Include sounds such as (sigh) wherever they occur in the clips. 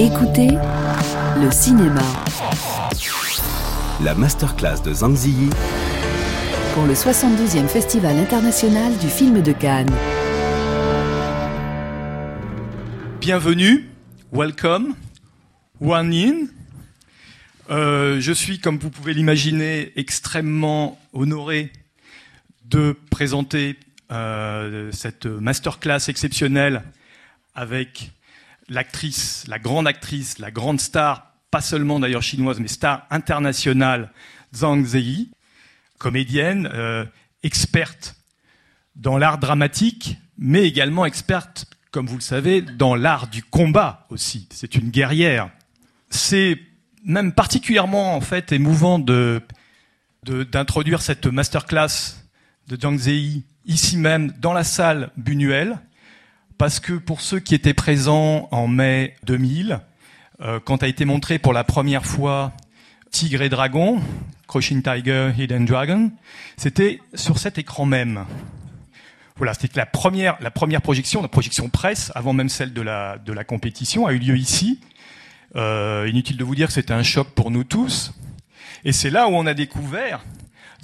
Écoutez le cinéma La masterclass de Zhang Ziyi pour le 72e Festival international du film de Cannes. Bienvenue, welcome, one in. Euh, je suis, comme vous pouvez l'imaginer, extrêmement honoré de présenter euh, cette masterclass exceptionnelle avec l'actrice, la grande actrice, la grande star, pas seulement d'ailleurs chinoise, mais star internationale, Zhang Ziyi, comédienne, euh, experte dans l'art dramatique, mais également experte, comme vous le savez, dans l'art du combat aussi. C'est une guerrière. C'est même particulièrement en fait émouvant de d'introduire cette masterclass de Zhang Ziyi ici même dans la salle Buñuel parce que pour ceux qui étaient présents en mai 2000, euh, quand a été montré pour la première fois Tigre et Dragon, Crouching Tiger, Hidden Dragon, c'était sur cet écran même. Voilà, c'était la première, la première projection, la projection presse, avant même celle de la, compétition, a eu lieu ici. Euh, inutile de vous dire que c'était un choc pour nous tous. Et c'est là où on a découvert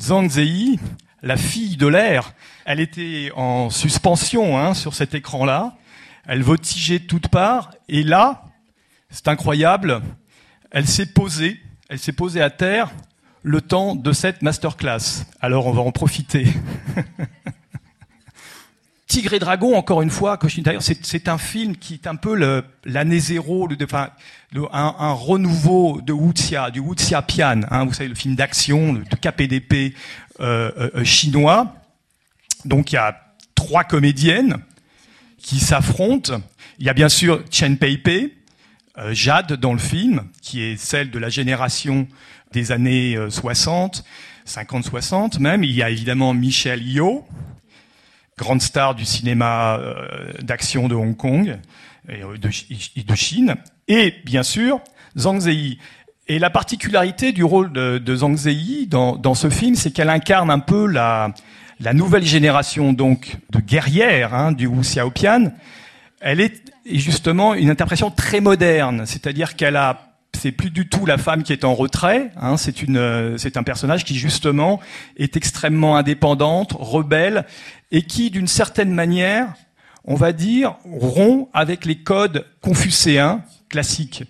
Zhang Ziyi, la fille de l'air, elle était en suspension hein, sur cet écran-là. Elle voltigeait de toutes parts. Et là, c'est incroyable, elle s'est posée, elle s'est posée à terre le temps de cette masterclass. Alors on va en profiter. (laughs) Tigre et Dragon, encore une fois, c'est un film qui est un peu l'année zéro, un, renouveau de Wuxia, du Wuxia Pian, hein, vous savez, le film d'action de KPDP euh, euh, euh, chinois. Donc il y a trois comédiennes qui s'affrontent. Il y a bien sûr Chen Pei euh, Jade dans le film, qui est celle de la génération des années 60, 50-60 même. Il y a évidemment Michelle Yeoh, grande star du cinéma euh, d'action de Hong Kong et euh, de, Chine, et bien sûr Zhang Ziyi. Et la particularité du rôle de, Zhang Ziyi dans, ce film, c'est qu'elle incarne un peu la, nouvelle génération donc de guerrières hein, du Wu Xiaopian. Elle est justement une interprétation très moderne, c'est-à-dire qu'elle a c'est plus du tout la femme qui est en retrait. Hein, c'est une, c'est un personnage qui justement est extrêmement indépendante, rebelle, et qui, d'une certaine manière, on va dire, rompt avec les codes confucéens classiques.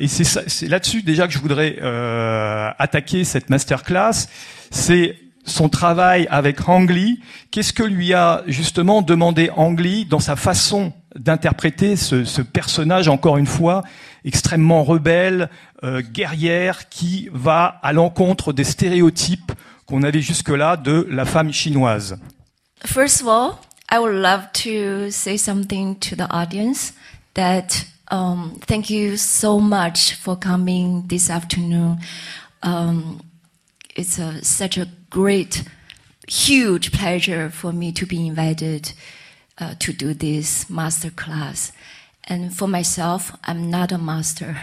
Et c'est là-dessus déjà que je voudrais euh, attaquer cette masterclass. C'est son travail avec Ang Lee. Qu'est-ce que lui a justement demandé Ang Lee dans sa façon d'interpréter ce, ce, personnage, encore une fois, extrêmement rebelle, euh, guerrière, qui va à l'encontre des stéréotypes qu'on avait jusque-là de la femme chinoise? First of all, I would love to say something to the audience that um, thank you so much for coming this afternoon. Um, it's a, such a great, huge pleasure for me to be invited uh, to do this master class. And for myself, I'm not a master.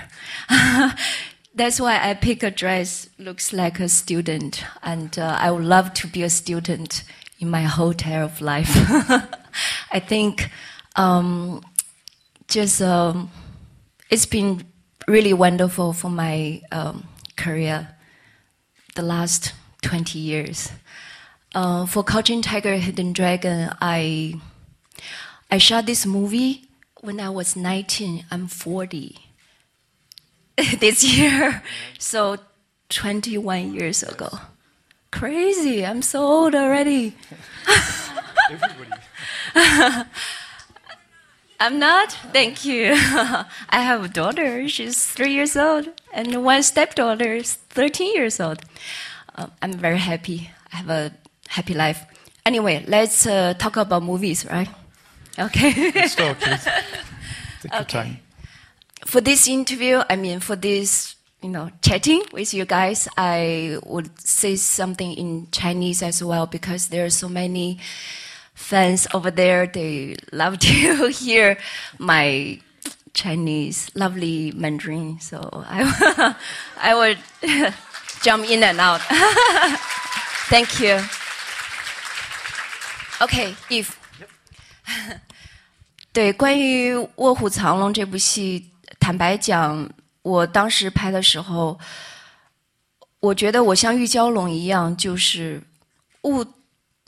(laughs) That's why I pick a dress looks like a student, and uh, I would love to be a student in my whole entire of life. (laughs) I think um, just um, it's been really wonderful for my um, career the last 20 years. Uh, for Crouching Tiger, Hidden Dragon, I I shot this movie when I was 19. I'm 40 (laughs) this year, so 21 years ago. Crazy! I'm so old already. (laughs) I'm not. Thank you. (laughs) I have a daughter. She's three years old, and one stepdaughter is 13 years old. Um, I'm very happy. I have a happy life. Anyway, let's uh, talk about movies, right? Okay. Let's talk. (laughs) Take okay. time. For this interview, I mean, for this, you know, chatting with you guys, I would say something in Chinese as well because there are so many fans over there. They love (laughs) to hear my Chinese, lovely Mandarin. So I, (laughs) I would jump in and out. Thank you. Okay, Eve. 对，关于《卧虎藏龙》这部戏， 坦白讲，我当时拍的时候，我觉得我像玉娇龙一样，就是误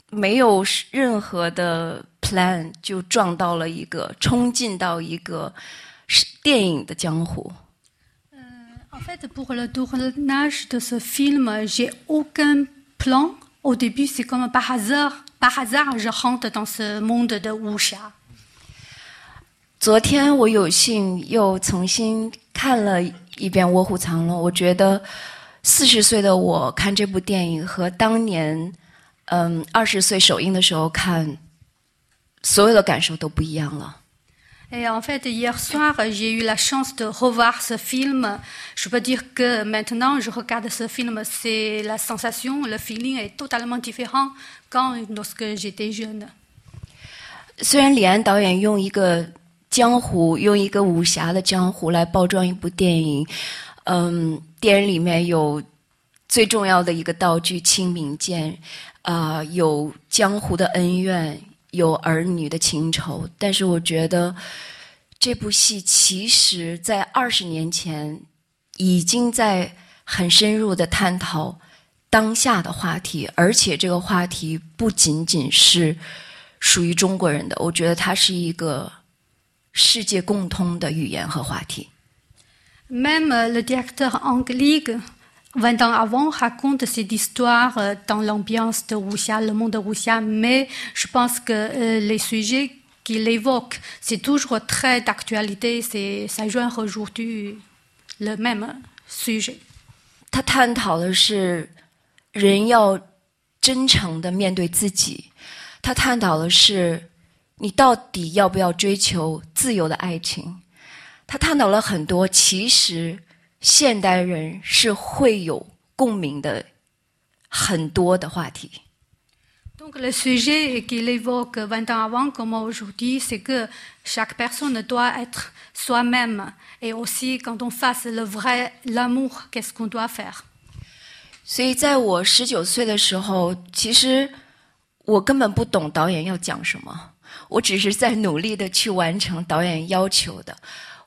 没有任何的 plan 就撞到了一个冲进到一个电影的江湖。 En fait, pour le tournage de ce film, j'ai aucun plan. Au début, c'est comme par hasard, par hasard, je rentre dans ce monde de wuxia. 昨天我有幸又重新看了一遍《卧虎藏龙》，我觉得四十岁的我看这部电影和当年，嗯，二十岁首映的时候看，所有的感受都不一样了。Et en fait, hier soir, j'ai eu la chance de revoir ce film. Je peux dire que maintenant, je regarde ce film, c'est la sensation, le feeling est totalement différent quand lorsque j'étais jeune. 虽然李安导演用一个江湖，用一个武侠的江湖来包装一部电影，嗯，电影里面有最重要的一个道具清明剑，啊，有江湖的恩怨。 有儿女的情仇，但是我觉得这部戏其实在二十年前已经在很深入的探讨当下的话题，而且这个话题不仅仅是属于中国人的，我觉得它是一个世界共通的语言和话题。Même le directeur anglais. 20 ans avant, raconte cette histoire euh, dans l'ambiance de Wuxia, le monde de Wuxia, mais je pense que euh, les sujets qu'il évoque, c'est toujours très d'actualité, c'est, ça joue aujourd'hui le même sujet. 他探讨的是人要真诚的面对自己，他探讨的是你到底要不要追求自由的爱情，他探讨了很多其实 现代人是会有共鸣的很多的话题。Donc le sujet qu'il évoque 20 ans avant comme aujourd'hui, c'est que chaque personne doit être soi-même et aussi quand on fasse le vrai l'amour, qu'est-ce qu'on doit faire. 所以在我十九岁的时候，其实我根本不懂导演要讲什么，我只是在努力的去完成导演要求的。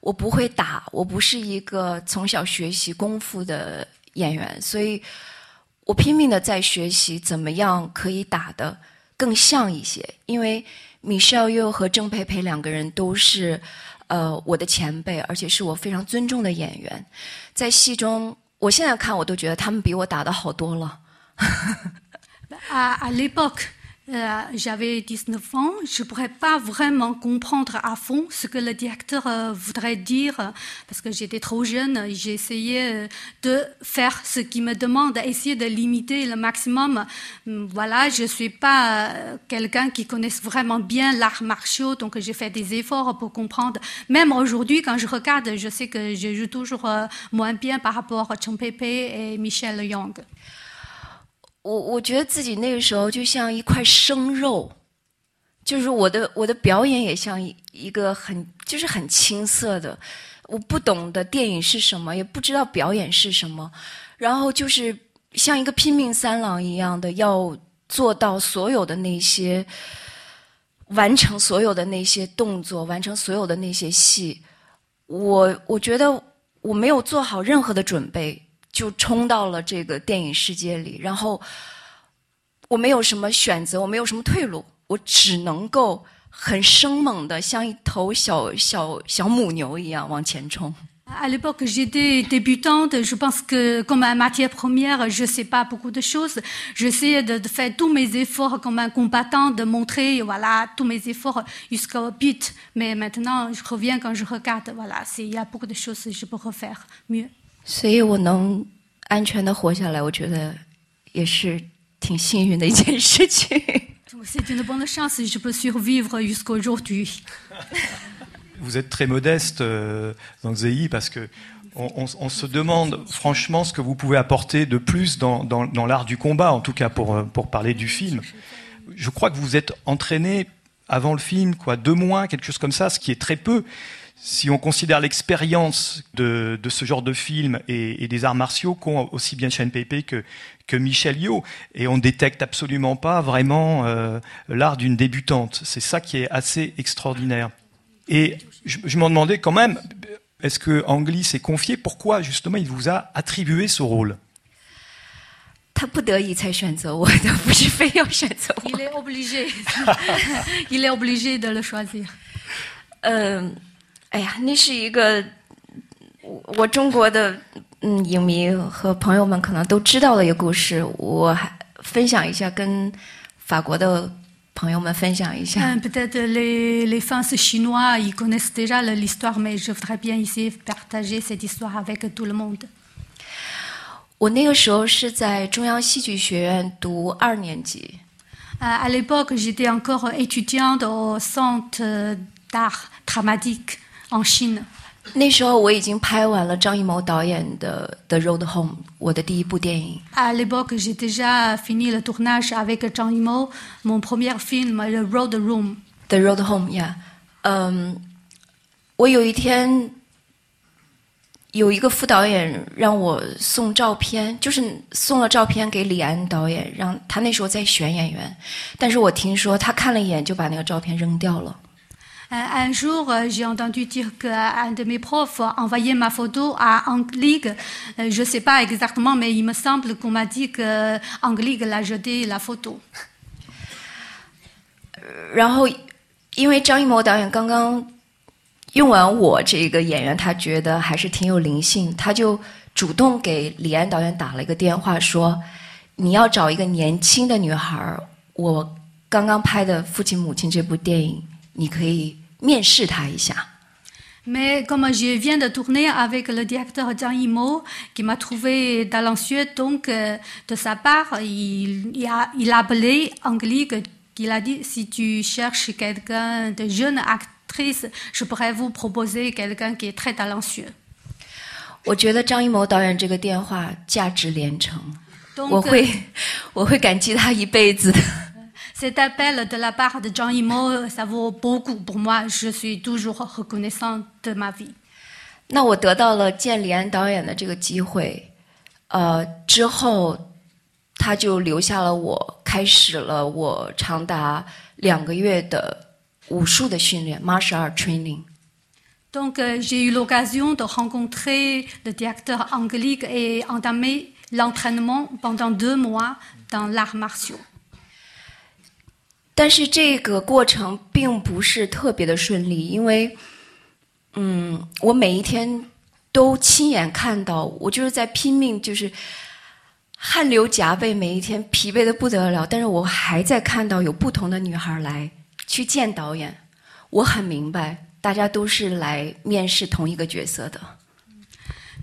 我不会打，我不是一个从小学习功夫的演员，所以我拼命的在学习怎么样可以打的更像一些。因为米少优和郑佩佩两个人都是呃我的前辈，而且是我非常尊重的演员，在戏中，我现在看我都觉得他们比我打的好多了。(laughs) 啊 À l'époque. Euh, j'avais 19 ans, je ne pourrais pas vraiment comprendre à fond ce que le directeur euh, voudrait dire parce que j'étais trop jeune. J'ai essayé euh, de faire ce qu'il me demande, essayer de limiter le maximum. Hum, voilà, je ne suis pas quelqu'un qui connaisse vraiment bien l'art martiaux, donc j'ai fait des efforts pour comprendre. Même aujourd'hui, quand je regarde, je sais que je joue toujours moins bien par rapport à Chong Pei et Michel Young. 我我觉得自己那个时候就像一块生肉，就是我的我的表演也像一一个很就是很青涩的，我不懂得电影是什么，也不知道表演是什么，然后就是像一个拼命三郎一样的要做到所有的那些，完成所有的那些动作，完成所有的那些戏，我我觉得我没有做好任何的准备。就冲到了这个电影世界里，然后我没有什么选择，我没有什么退路，我只能够很生猛的，像一头小小小母牛一样往前冲。À l'époque, j'étais débutante. Je pense que comme un matière première, je sais pas beaucoup de choses. J'essayais de, de faire tous mes efforts comme un combattant, de montrer, voilà, tous mes efforts jusqu'au but. Mais maintenant, je reviens quand je regarde, voilà, il y a beaucoup de choses que je peux refaire mieux. 所以我能安全的活下来，我觉得也是挺幸运的一件事情。C'est (laughs) une bonne chance, je peux survivre jusqu'à aujourd'hui. Vous êtes très modeste euh, dans ZI parce que on, on, on, se demande franchement ce que vous pouvez apporter de plus dans, dans, dans l'art du combat, en tout cas pour, euh, pour parler du film. Je crois que vous êtes entraîné avant le film, quoi, deux mois, quelque chose comme ça, ce qui est très peu si on considère l'expérience de, ce genre de film et, des arts martiaux qu'ont aussi bien Chen Peipei que, que Michel Yo, et on ne détecte absolument pas vraiment euh, l'art d'une débutante. C'est ça qui est assez extraordinaire. Et je, je m'en demandais quand même, est-ce que Anglis s'est confié? Pourquoi justement il vous a attribué ce rôle? (laughs) Il est obligé. (laughs) il est obligé de le choisir. 哎呀，那是一个我我中国的嗯影迷和朋友们可能都知道的一个故事，我还分享一下，跟法国的朋友们分享一下。Euh, Peut-être les, les fans chinois, ils connaissent déjà l'histoire, mais je voudrais bien ici partager cette histoire avec tout le monde. 我那个时候是在中央戏剧学院读二年级，Euh, À l'époque, j'étais encore étudiante au centre d'art dramatique en Chine. 那时候我已经拍完了张艺谋导演的《The Road Home》，我的第一部电影。À l'époque, j'ai déjà fini le tournage avec Zhang Yimou, mon premier film, The Road Room. The Road Home，yeah，嗯，我有一天有一个副导演让我送照片，就是送了照片给李安导演，让他那时候在选演员，但是我听说他看了一眼就把那个照片扔掉了。Euh, Un jour, euh, j'ai entendu dire qu'un de mes profs envoyait ma photo à Ang Lee. Euh, Je ne sais pas exactement, mais il me semble qu'on m'a dit que Ang Lee l'a jeté la photo. (laughs) 然后，因为张艺谋导演刚刚用完我这个演员，他觉得还是挺有灵性，他就主动给李安导演打了一个电话，说：“你要找一个年轻的女孩儿，我刚刚拍的《父亲母亲》这部电影， 你可以面试他一下。” Mais comme je viens de tourner avec le directeur Zhang Yimou, qui m'a trouvé talentueux, donc euh, de sa part, il, il a, il a appelé Ang Lee, que- qu'il a dit si tu cherches quelqu'un de jeune actrice, je pourrais vous proposer quelqu'un qui est très talentueux. 我觉得张艺谋导演这个电话价值连城，Donc, 我会我会感激他一辈子的。Cet appel de la part de Jean Yimou, ça vaut beaucoup pour moi. Je suis toujours reconnaissante de ma vie. 那我得到了见李安导演的这个机会，呃，之后他就留下了我，开始了我长达两个月的武术的训练 （martial art training）。 Donc, euh, j'ai eu l'occasion de rencontrer le directeur Angélique et entamer l'entraînement pendant deux mois dans l'art martiaux. 但是这个过程并不是特别的顺利，因为，嗯，我每一天都亲眼看到，我就是在拼命，就是汗流浃背，每一天疲惫的不得了。但是我还在看到有不同的女孩来去见导演，我很明白，大家都是来面试同一个角色的。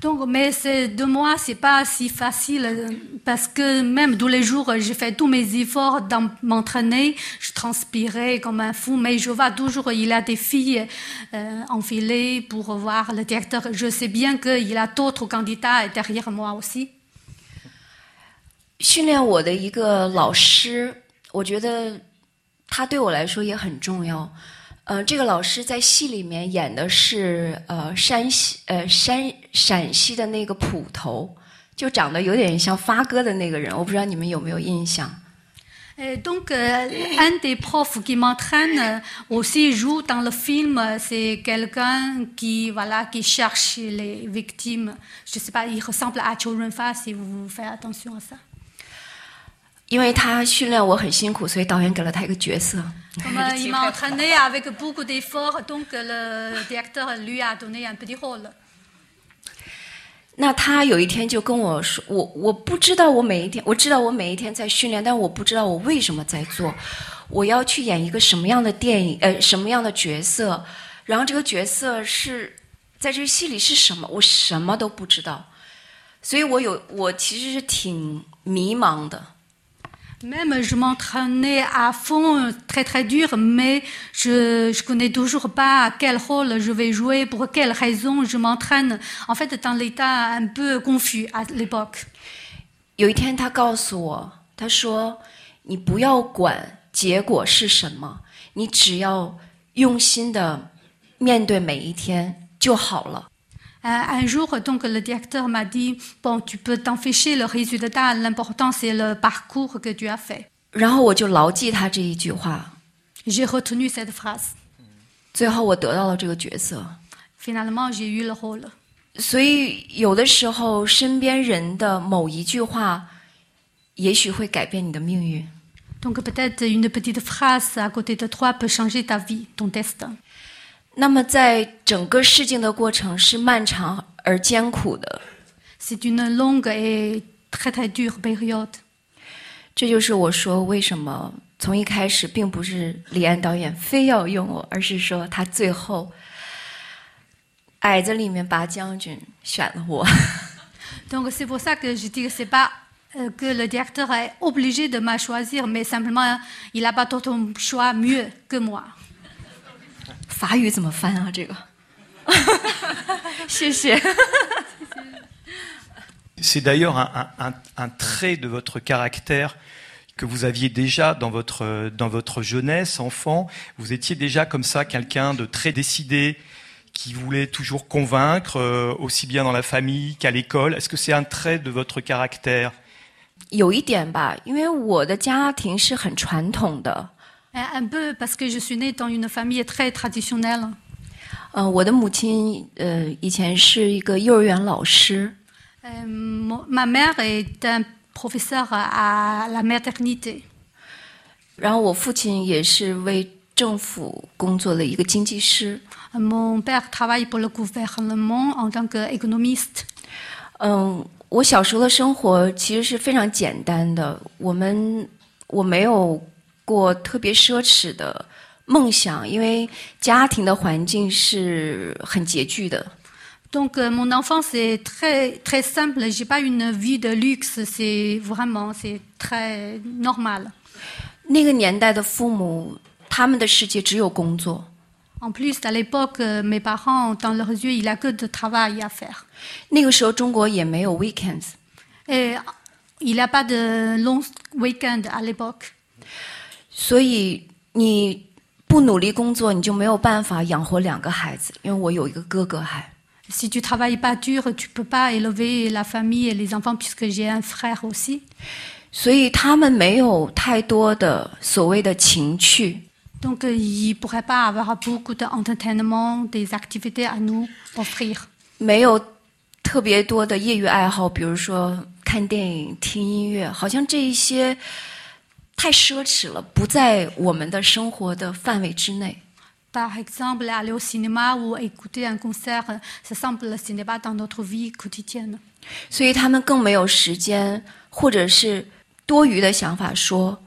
Donc, mais ces deux mois, c'est pas si facile euh, parce que même tous les jours, j'ai fait tous mes efforts dans m'entraîner. Je transpirais comme un fou, mais je vois toujours, il y a des filles euh, enfilées pour voir le directeur. Je sais bien qu'il y a d'autres candidats derrière moi aussi. 训练我的一个老师，我觉得他对我来说也很重要。 呃，这个老师在戏里面演的是呃山西呃山陕西的那个捕头，就长得有点像发哥的那个人，我不知道你们有没有印象。Et donc, euh, un des profs qui m'entraîne euh, aussi joue dans le film. C'est quelqu'un qui, voilà, qui cherche les victimes. Je sais pas, il ressemble à Chou Renfa si vous faites attention à ça. 因为他训练我很辛苦，所以导演给了他一个角色。Comme euh, il m'a entraîné avec beaucoup d'efforts, donc euh, le directeur lui a donné un petit rôle. 那他有一天就跟我说：“我我不知道我每一天，我知道我每一天在训练，但我不知道我为什么在做。我要去演一个什么样的电影，呃，什么样的角色，然后这个角色是在这个戏里是什么，我什么都不知道。所以我有我其实是挺迷茫的。Même je m'entraînais à fond, très très dur, mais je je connais toujours pas quel rôle je vais jouer, pour quelle raison je m'entraîne. En fait, dans l'état un peu confus à l'époque. 有一天他告诉我，他说：“你不要管结果是什么，你只要用心的面对每一天就好了。” Euh, Un jour, donc, le directeur m'a dit, bon, tu peux t'en ficher le résultat, l'important c'est le parcours que tu as fait. 然后我就牢记他这一句话， J'ai retenu cette phrase. 最后我得到了这个角色。 Finalement, j'ai eu le rôle. 所以有的时候，身边人的某一句话，也许会改变你的命运。 Donc peut-être une petite phrase à côté de toi peut changer ta vie, ton destin. 那么，在整个试镜的过程是漫长而艰苦的，C'est une longue et très très dure période. 这就是我说为什么从一开始并不是李安导演非要用我，而是说他最后矮子里面拔将军选了我。Donc c'est pour ça que je dis que c'est pas euh, que le directeur est obligé de me choisir, mais simplement il n'a pas d'autre choix mieux que moi. 法语怎么翻啊？这个，谢谢。 C'est (laughs) d'ailleurs un, un- un- un trait de votre caractère que vous aviez déjà dans votre, dans votre jeunesse, enfant. Vous étiez déjà comme ça, quelqu'un de très décidé, qui voulait toujours convaincre, euh, aussi bien dans la famille qu'à l'école. Est-ce que c'est un trait de votre caractère 有一点吧，因为我的家庭是很传统的， Un un peu parce que je suis née dans une famille très traditionnelle. 呃，我的母亲呃以前是一个幼儿园老师， Euh, mon- ma mère est un professeur à la maternité. 然后我父亲也是为政府工作的一个经济师。 Mon père travaille pour le gouvernement en tant qu'économiste. 嗯，我小时候的生活其实是非常简单的，我们我没有 过特别奢侈的梦想，因为家庭的环境是很拮据的。 Donc euh, mon enfance est très très simple. J'ai pas une vie de luxe. C'est vraiment c'est très normal. 那个年代的父母，他们的世界只有工作。 En plus, à l'époque, euh, mes parents, dans leurs yeux, il n'y a que de travail à faire. 那个时候中国也没有 weekends， Et il n'y a pas de long week-end à l'époque. 所以你不努力工作，你就没有办法养活两个孩子。因为我有一个哥哥还。Si tu travailles pas dur, tu peux pas élever la famille et les enfants puisque j'ai un frère aussi. 所以他们没有太多的所谓的情趣，Donc euh, il pourrait pas avoir beaucoup d'entertainment, des activités à nous offrir. 没有特别多的业余爱好，比如说看电影、听音乐，好像这一些太奢侈了，不在我们的生活的范围之内。Par exemple, aller au cinéma ou écouter un concert, euh, ça semble ce n'est pas dans notre vie quotidienne. 所以他们更没有时间，或者是多余的想法说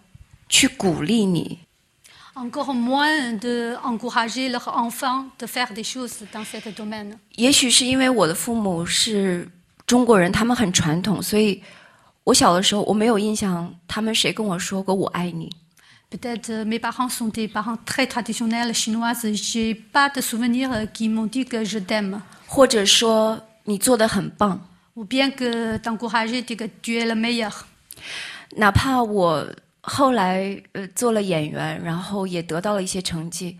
去鼓励你。Encore moins d'encourager leurs enfants de faire des choses dans ce domaine. 也许是因为我的父母是中国人，他们很传统，所以我小的时候我没有印象，他们谁跟我说过“我爱你”。Peut-être euh, mes parents sont des parents très traditionnels chinoises. J'ai pas de souvenirs euh, qui m'ont dit que je t'aime. 或者说你做的很棒，Ou bien que t'encourager, dire que tu es le meilleur. 哪怕我后来呃做了演员，然后也得到了一些成绩，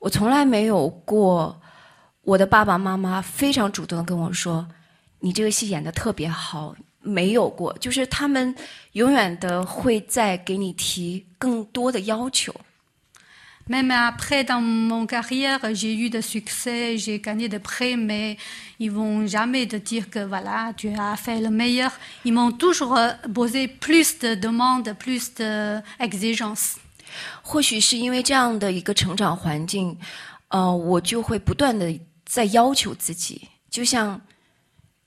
我从来没有过我的爸爸妈妈非常主动的跟我说：“你这个戏演的特别好。”没有过，就是他们永远的会在给你提更多的要求。Même après, dans mon carrière, j'ai eu de succès, j'ai gagné des prix, mais ils vont jamais te dire que voilà, tu as fait le meilleur. Ils m'ont toujours euh, posé plus de demandes, plus d'exigences. 或许是因为这样的一个成长环境，呃，我就会不断的在要求自己，就像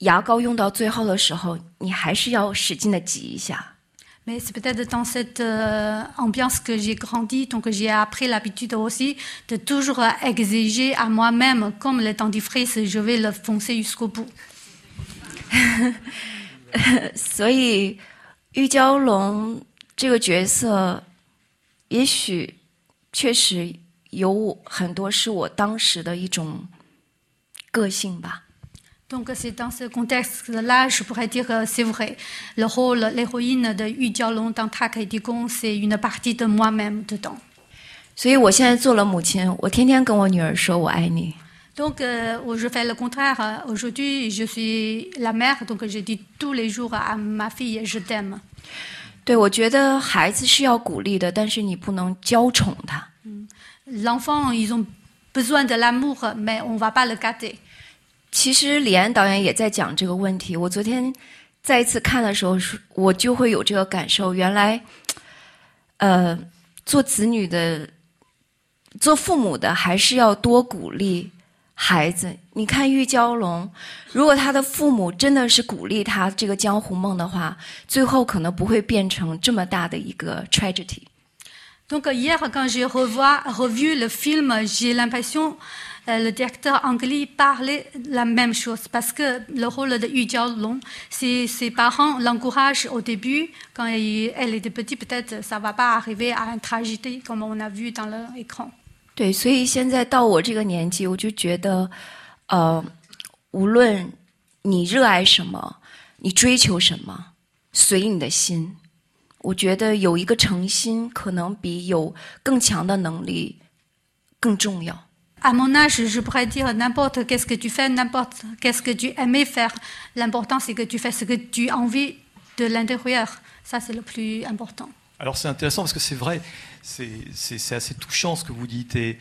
牙膏用到最后的时候，你还是要使劲的挤一下。Mais c'est peut-être dans cette euh, ambiance que j'ai grandi, donc j'ai appris l'habitude aussi de toujours euh, exiger à moi-même, comme les dentifrice, je vais le foncer jusqu'au bout. 所以，玉娇龙这个角色，也许确实有很多是我当时的一种个性吧。Donc c'est dans ce contexte-là, je pourrais dire que c'est vrai. Le rôle, l'héroïne de Yu Jiaolong dans Ta Kai Gong, c'est une partie de moi-même dedans. 所以我现在做了母亲，我天天跟我女儿说我爱你。 Donc euh, je fais le contraire. Aujourd'hui, je suis la mère, donc je dis tous les jours à ma fille, je t'aime. 对，我觉得孩子是要鼓励的，但是你不能娇宠他。 L'enfant, ils ont besoin de l'amour, mais on va pas le gâter. 其实李安导演也在讲这个问题。我昨天再一次看的时候，我就会有这个感受。原来，呃，做子女的、做父母的，还是要多鼓励孩子。你看玉娇龙，如果他的父母真的是鼓励他这个江湖梦的话，最后可能不会变成这么大的一个 tragedy。Donc hier, quand j'ai revu le film, j'ai l'impression. le directeur anglais parlait la même chose parce que le rôle de Yu Jiaolong, ses, ses parents l'encouragent au début quand elle était petite, peut-être ça va pas arriver à une tragédie comme on a vu dans l'écran. 对，所以现在到我这个年纪，我就觉得，呃，无论你热爱什么，你追求什么，随你的心。我觉得有一个诚心，可能比有更强的能力更重要。 À mon âge, je pourrais dire n'importe qu'est-ce que tu fais, n'importe qu'est-ce que tu aimais faire. L'important, c'est que tu fais ce que tu as envie de l'intérieur. Ça, c'est le plus important. Alors, c'est intéressant parce que c'est vrai, c'est assez touchant ce que vous dites. Et,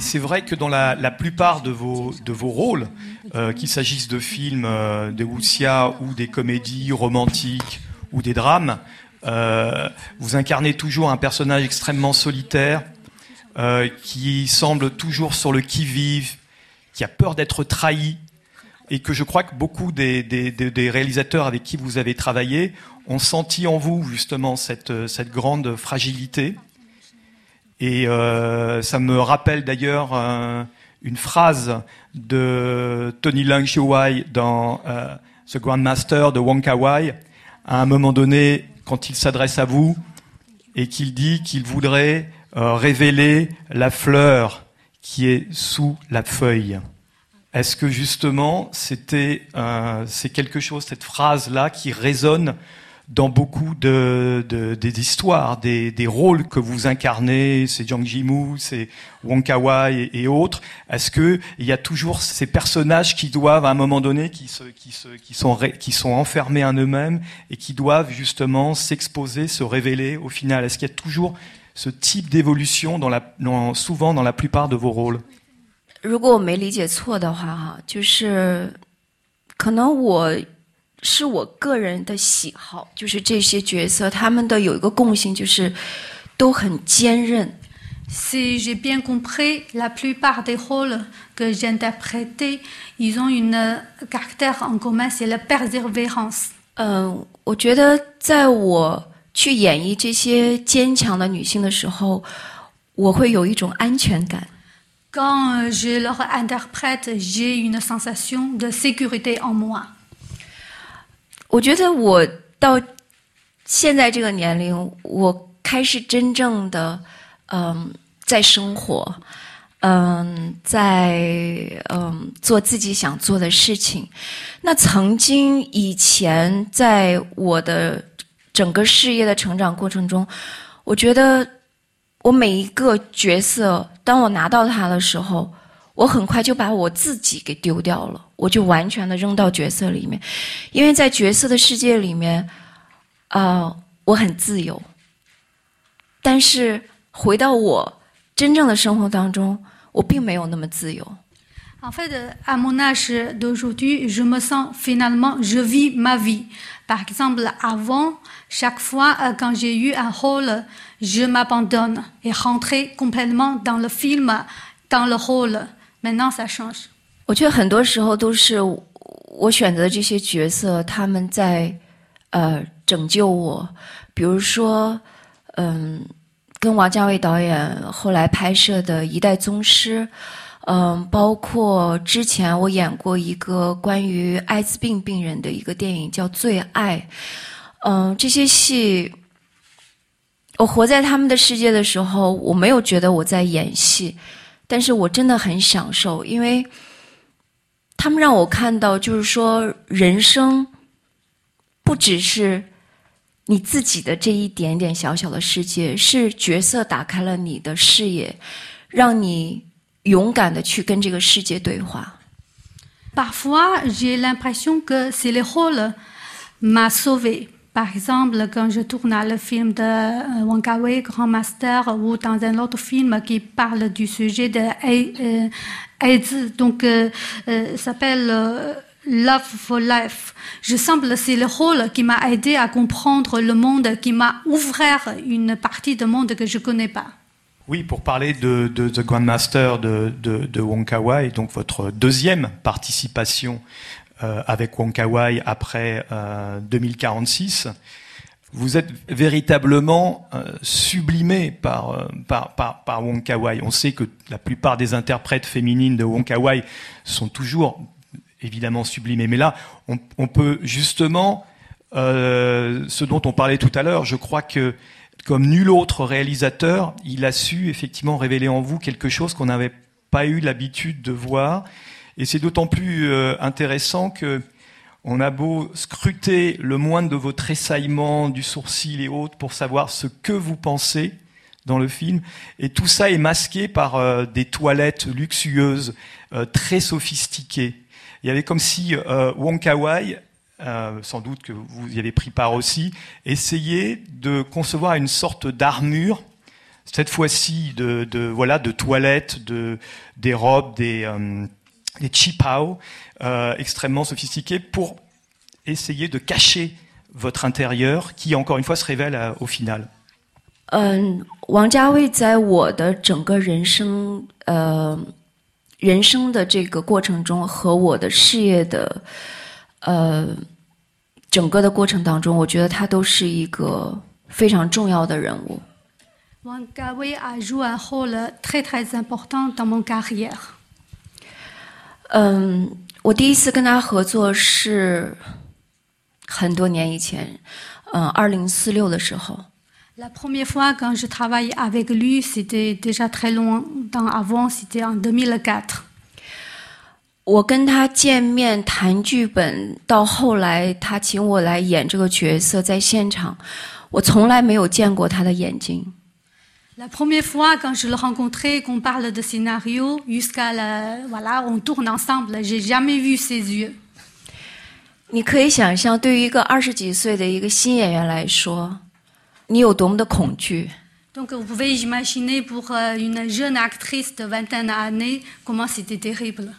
c'est vrai que dans la, plupart de vos, de vos rôles, euh, qu'il s'agisse de films euh, de Wuxia ou des comédies romantiques ou des drames, euh, vous incarnez toujours un personnage extrêmement solitaire, euh, qui semble toujours sur le qui-vive, qui a peur d'être trahi, et que je crois que beaucoup des, réalisateurs avec qui vous avez travaillé ont senti en vous justement cette, grande fragilité. Et euh, ça me rappelle d'ailleurs euh, une phrase de Tony Leung Wai dans euh, The Grandmaster de Wong Kar Wai. À un moment donné, quand il s'adresse à vous et qu'il dit qu'il voudrait euh, révéler la fleur qui est sous la feuille. Est-ce que justement c'était euh, c'est quelque chose cette phrase là qui résonne dans beaucoup de, de des histoires, des, des, rôles que vous incarnez, c'est Jiang Jimu, c'est Wong Kar Wai et, autres. Est-ce que il y a toujours ces personnages qui doivent à un moment donné, qui se, qui se, qui sont, qui sont enfermés en eux-mêmes et qui doivent justement s'exposer, se révéler au final? Est-ce qu'il y a toujours ce type d'évolution dans la, dans, souvent dans la plupart de vos rôles 如果我没理解错的话，哈，就是可能我是我个人的喜好，就是这些角色他们的有一个共性，就是都很坚韧。Si j'ai bien compris, la plupart des rôles que j'ai interprétés, ils ont une caractère en commun, c'est la persévérance. 嗯，我觉得在我 去演绎这些坚强的女性的时候，我会有一种安全感。Quand je leur interprète, j'ai une sensation de sécurité en moi. 我觉得我到现在这个年龄，我开始真正的嗯在生活，嗯在嗯做自己想做的事情。那曾经以前在我的整个事业的成长过程中，我觉得我每一个角色，当我拿到它的时候。我很快就把我自己给丢掉了，我就完全的扔到角色里面，因为在角色的世界里面，啊，我很自由。但是回到我真正的生活当中，我并没有那么自由。En fait, à mon âge d'aujourd'hui, je me sens finalement, je vis ma vie. Par exemple, avant, chaque fois quand j'ai eu un rôle, je m'abandonne et rentrer complètement dans le film, dans le rôle. Maintenant, ça change. 我觉得很多时候都是我选择这些角色，他们在呃拯救我。比如说，嗯，跟王家卫导演后来拍摄的《一代宗师》， 嗯，包括之前我演过一个关于艾滋病病人的一个电影叫《最爱》，嗯，这些戏，我活在他们的世界的时候，我没有觉得我在演戏。但是我真的很享受，因为他们让我看到，就是说，人生不只是你自己的这一点点小小的世界，是角色打开了你的视野，让你勇敢的去跟这个世界对话。Parfois, j'ai l'impression que c'est le rôle m'a sauvé par exemple, quand je tourne le film de euh, Wong Kar Wai, Grand Master, ou dans un autre film qui parle du sujet de euh, AIDS, donc euh, euh, s'appelle euh, Love for Life. Je semble c'est le rôle qui m'a aidé à comprendre le monde, qui m'a ouvert une partie du monde que je connais pas. Oui, pour parler de, The Grandmaster de, de, de donc votre deuxième participation euh, avec Wong Wai après euh, 2046, vous êtes véritablement euh, sublimé par, euh, par, Wong. On sait que la plupart des interprètes féminines de Wong sont toujours évidemment sublimées, mais là, on, peut justement, euh, ce dont on parlait tout à l'heure, je crois que comme nul autre réalisateur, il a su effectivement révéler en vous quelque chose qu'on n'avait pas eu l'habitude de voir. Et c'est d'autant plus euh, intéressant que on a beau scruter le moindre de vos tressaillements, du sourcil et autres pour savoir ce que vous pensez dans le film. Et tout ça est masqué par euh, des toilettes luxueuses, euh, très sophistiquées. Il y avait comme si euh, Wong Kar Wai euh, sans doute que vous y avez pris part aussi, essayer de concevoir une sorte d'armure, cette fois-ci de, de, voilà de toilettes, de des robes, des euh, des chipao euh, extrêmement sophistiquées pour essayer de cacher votre intérieur, qui encore une fois se révèle à, au final. 嗯，王家卫在我的整个人生，呃，人生的这个过程中和我的事业的，呃， 整个的过程当中，我觉得他都是一个非常重要的人物。Wang Kar-wai a joué un rôle très très important dans mon carrière. 嗯，我第一次跟他合作是很多年以前，嗯，二零四六的时候。La première fois quand je travaillais avec lui, c'était déjà très longtemps avant, c'était en 2004. 我跟他见面谈剧本，到后来他请我来演这个角色，在现场，我从来没有见过他的眼睛。La première fois quand je le rencontrais, qu'on parle de scénario, jusqu'à la, voilà, on tourne ensemble, j'ai jamais vu ses yeux. 你可以想象，对于一个二十几岁的一个新演员来说，你有多么的恐惧。Donc vous pouvez imaginer pour euh, une jeune actrice de 21 années comment c'était terrible.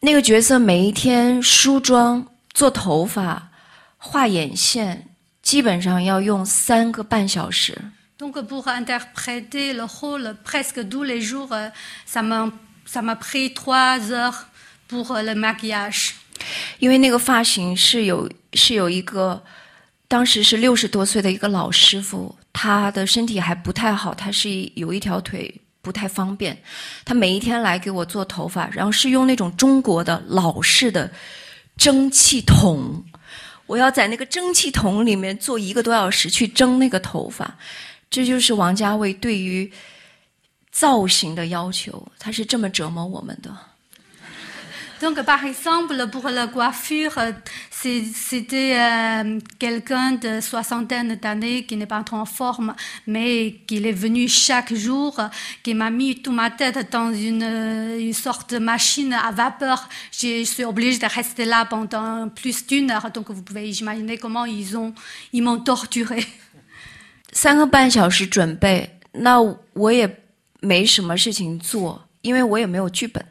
那个角色每一天梳妆、做头发、画眼线，基本上要用三个半小时。Donc pour interpréter le rôle presque tous les jours, euh, ça m'a ça m'a pris trois heures pour euh, le maquillage. 因为那个发型是有是有一个，当时是六十多岁的一个老师傅，他的身体还不太好，他是有一条腿不太方便，他每一天来给我做头发，然后是用那种中国的老式的蒸汽桶，我要在那个蒸汽桶里面做一个多小时去蒸那个头发，这就是王家卫对于造型的要求，他是这么折磨我们的。Donc, par exemple, pour la coiffure, euh, c'est- c'était euh, quelqu'un de soixantaine d'années qui n'est pas trop en forme, mais qui est venu chaque jour, euh, qui m'a mis toute ma tête dans une, euh, une sorte de machine à vapeur. Je suis obligée de rester là pendant plus d'une heure. Donc, vous pouvez imaginer comment ils ont, ils m'ont torturé. (laughs) 三个半小时准备，那我也没什么事情做，因为我也没有剧本。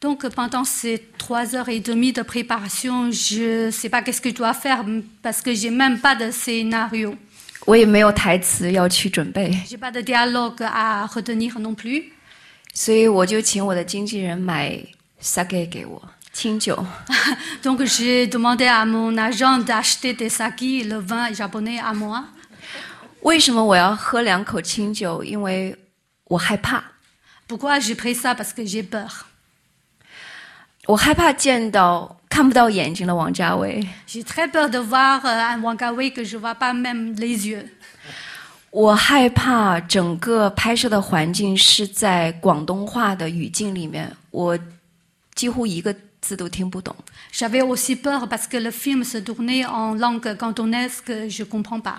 Donc pendant ces trois heures et demie de préparation, je ne sais pas qu'est-ce que je dois faire parce que j'ai même pas de scénario. 我也没有台词要去准备， J'ai pas de dialogue à retenir non plus. 所以我就请我的经纪人买 sake 给我清酒。 Donc j'ai (laughs) demandé à mon agent d'acheter des sakis, le vin japonais à moi. 为什么我要喝两口清酒？因为我害怕， Pourquoi j'ai pris ça Parce que j'ai peur. 我害怕见到看不到眼睛的王家卫， J'ai très peur de voir euh, un Wang Kar-wai que je vois pas même les yeux. 我害怕整个拍摄的环境是在广东话的语境里面，我几乎一个字都听不懂。 J'avais aussi peur parce que le film se tournait en langue cantonaise que je comprends pas.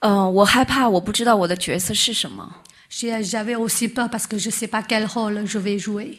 嗯、我害怕我不知道我的角色是什么。 J'ai- J'avais aussi peur parce que je sais pas quel rôle je vais jouer.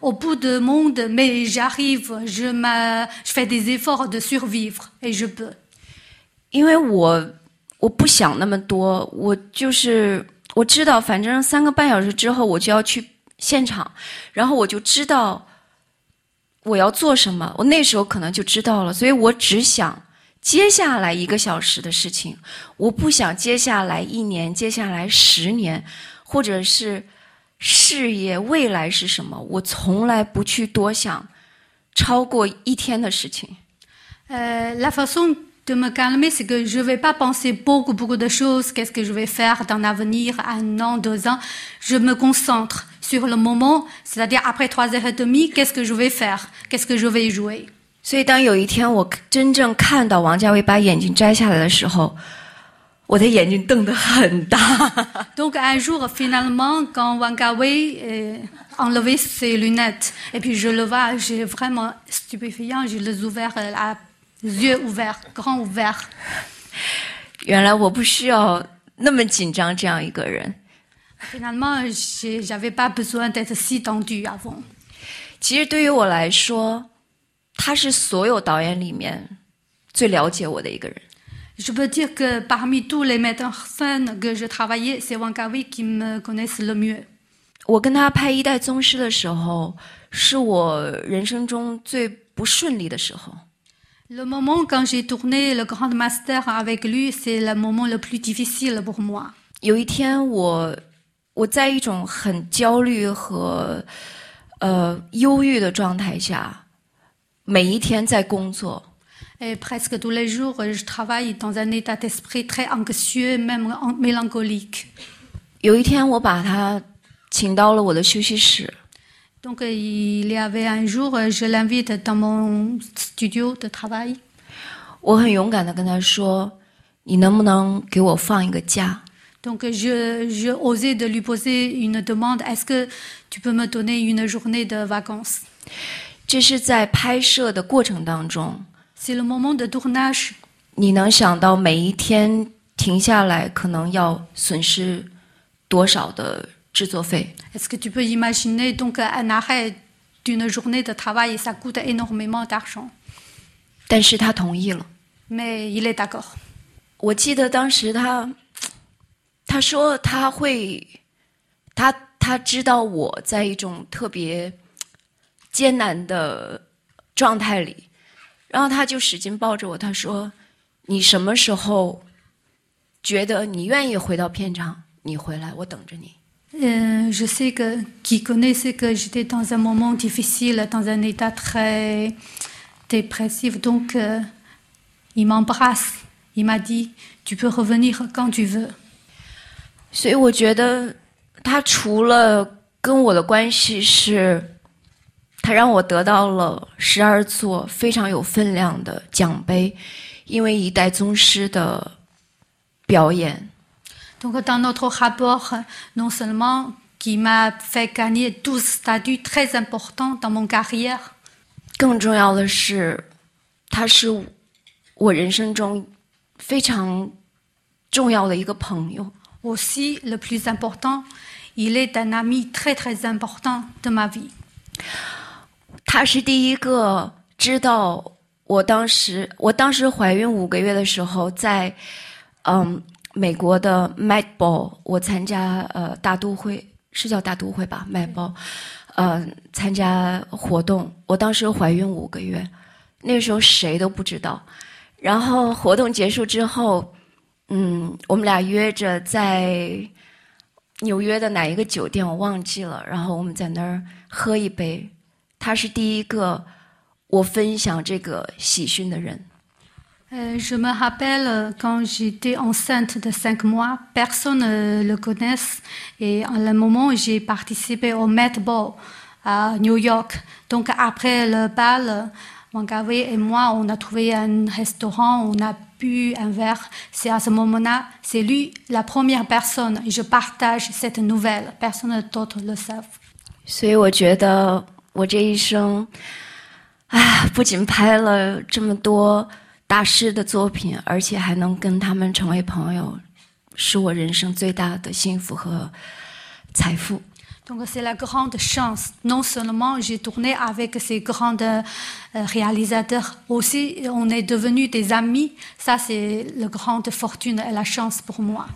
au bout du monde, mais j'arrive, je, je fais des efforts de survivre et je peux. 因为我我不想那么多，我就是我知道，反正三个半小时之后我就要去现场，然后我就知道我要做什么，我那时候可能就知道了，所以我只想接下来一个小时的事情，我不想接下来一年、接下来十年，或者是事业未来是什么，我从来不去多想超过一天的事情。Euh, la façon de me calmer, c'est que je vais pas penser beaucoup, beaucoup de choses. Qu'est-ce que je vais faire dans l'avenir, un an, deux ans. Je me concentre sur le moment, c'est-à-dire après trois heures et demie, qu'est-ce que je vais faire, qu'est-ce que je vais jouer. 所以，当有一天我真正看到王家卫把眼镜摘下来的时候，我的眼睛瞪得很大。Donc un jour, finalement, quand Wangawei euh, enlevé ses lunettes, et puis je le vois, j'ai vraiment stupéfiant, j'ai les ouverts, euh, les yeux ouverts, grands ouverts. 原来我不需要那么紧张，这样一个人。Finalement, j'avais pas besoin d'être si tendu avant. 其实对于我来说，他是所有导演里面最了解我的一个人。Je peux dire que parmi tous les metteurs en scène que je travaillais, c'est Wang Wei qui me connaissent le mieux. 我跟他拍《一代宗师》的时候，是我人生中最不顺利的时候。 Le moment quand j'ai tourné le Grand Master avec lui, c'est le moment le plus difficile pour moi. 有一天我，我在一种很焦虑和呃忧郁的状态下，每一天在工作。 Et presque tous les jours, je travaille dans un état d'esprit très anxieux, même en- mélancolique. 有一天，我把他请到了我的休息室， Donc euh, il y avait un jour, euh, je l'invite dans mon studio de travail. 我很勇敢的跟他说：“你能不能给我放一个假？ Donc euh, je, je osais de lui poser une demande, est-ce que tu peux me donner une journée de vacances 这是在拍摄的过程当中， C'est le moment de tournage. 你能想到每一天停下来可能要损失多少的制作费？Est-ce que tu peux imaginer donc un arrêt d'une journée de travail, ça coûte énormément d'argent. 但是他同意了。Mais il est d'accord. 我记得当时他，他说他会，他他知道我在一种特别艰难的状态里，然后他就使劲抱着我，他说：“你什么时候觉得你愿意回到片场，你回来，我等着你。Euh, je sais que qui connaît sait que j'étais dans un moment difficile, dans un état très dépressif. Donc, euh, il m'embrasse. Il m'a dit, tu peux revenir quand tu veux. ”所以我觉得他除了跟我的关系是，他让我得到了十二座非常有分量的奖杯，因为一代宗师的表演。Donc, dans notre rapport, non seulement qui m'a fait gagner 12 statuts très importants dans mon carrière, 更重要的是，他是我人生中非常重要的一个朋友。aussi le plus important, il est un ami très très important de ma vie. 他是第一个知道我当时，我当时怀孕五个月的时候，在嗯美国的 Mad Ball，我参加呃大都会是叫大都会吧，Mad Ball，呃参加活动，我当时怀孕五个月，那时候谁都不知道。然后活动结束之后，嗯，我们俩约着在纽约的哪一个酒店我忘记了，然后我们在那儿喝一杯。他是第一个我分享这个喜讯的人。 Euh, je me rappelle euh, quand j'étais enceinte de 5 mois, personne ne le connaisse. Et en le moment, j'ai participé au Met Ball à New York. Donc après le bal, Wang Wei et moi, on a trouvé un restaurant, on a bu un verre. C'est à ce moment-là, c'est lui la première personne. Et je partage cette nouvelle. Personne d'autre le savent. 所以我觉得 我这一生，啊，不仅拍了这么多大师的作品，而且还能跟他们成为朋友，是我人生最大的幸福和财富。 Donc c'est la grande chance. Non seulement j'ai tourné avec ces grands euh, réalisateurs, aussi on est devenus des amis. Ça c'est la grande fortune et la chance pour moi.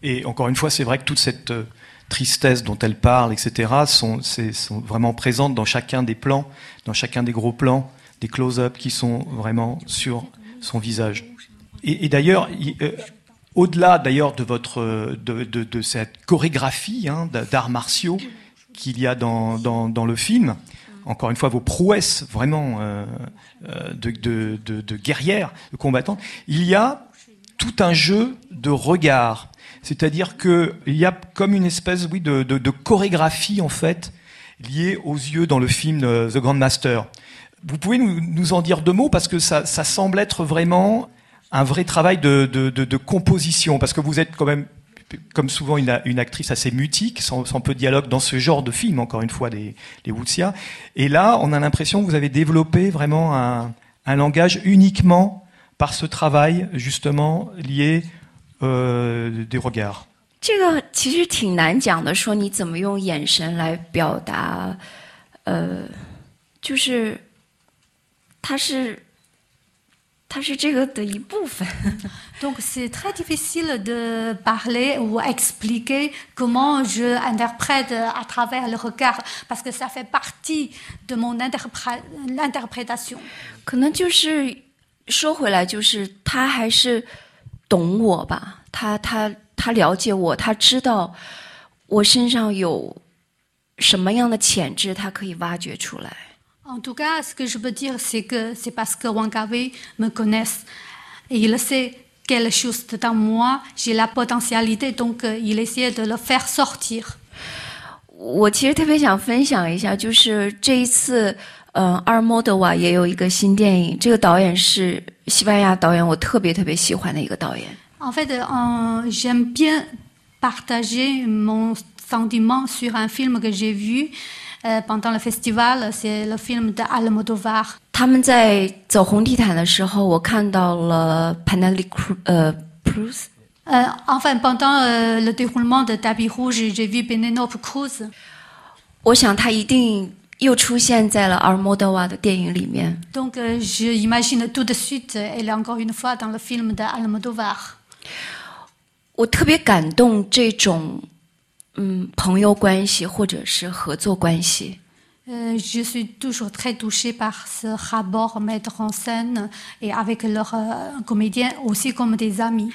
Et encore une fois, c'est vrai que toute cette euh, tristesse dont elle parle, etc., sont, vraiment présentes dans chacun des plans, dans chacun des gros plans, des close-up qui sont vraiment sur son visage. Et, d'ailleurs, il- euh, au-delà d'ailleurs de de, cette chorégraphie hein, d'a- d'arts martiaux qu'il y a dans, dans, le film, encore une fois vos prouesses vraiment euh, euh, de, de, de, de guerrières, de il y a tout un jeu de regard. C'est-à-dire qu'il y a comme une espèce oui, de, chorégraphie en fait liée aux yeux dans le film The Grand Master. Vous pouvez nous, en dire deux mots parce que ça, semble être vraiment un vrai travail de, composition parce que vous êtes quand même comme souvent une, actrice assez mutique, sans, peu de dialogue dans ce genre de film, encore une fois, les, les Wuxia. Et là, on a l'impression que vous avez développé vraiment un langage uniquement par ce travail, justement, lié euh, des regards. 这个其实挺难讲的，说你怎么用眼神来表达，呃，就是它是它是这个的一部分。Donc c'est très difficile de parler ou expliquer comment je interprète à travers le regard parce que ça fait partie de mon interpré- l'interprétation. 可能就是说回来，就是他还是懂我吧，他他他了解我，他知道我身上有什么样的潜质，他可以挖掘出来。En tout cas, ce que je peux dire, c'est que c'est parce que Wang Wei me connaissent et il sait quelque chose dans moi, j'ai la potentialité, donc euh, il essaie de le faire sortir. 我其实特别想分享一下，就是这一次，嗯、阿尔莫德瓦也有一个新电影，这个导演是西班牙导演，我特别特别喜欢的一个导演。En fait, euh, j'aime bien partager mon sentiment sur un film que j'ai vu euh, pendant le festival. C'est le film d'Almodovar. 他们在走红地毯的时候，我看到了 Penelope Cruz，呃，Cruz，Euh, enfin, pendant euh, le déroulement de Tapis Rouge, j'ai vu Penelope Cruz. 我想他一定又出现在了阿尔莫德瓦的电影里面。Donc, euh, j'imagine tout de suite, elle encore une fois dans le film d'Almodovar. 我特别感动这种，嗯，朋友关系或者是合作关系。Euh, je suis toujours très touchée par ce rapport mettre en scène et avec leurs euh, comédiens aussi comme des amis.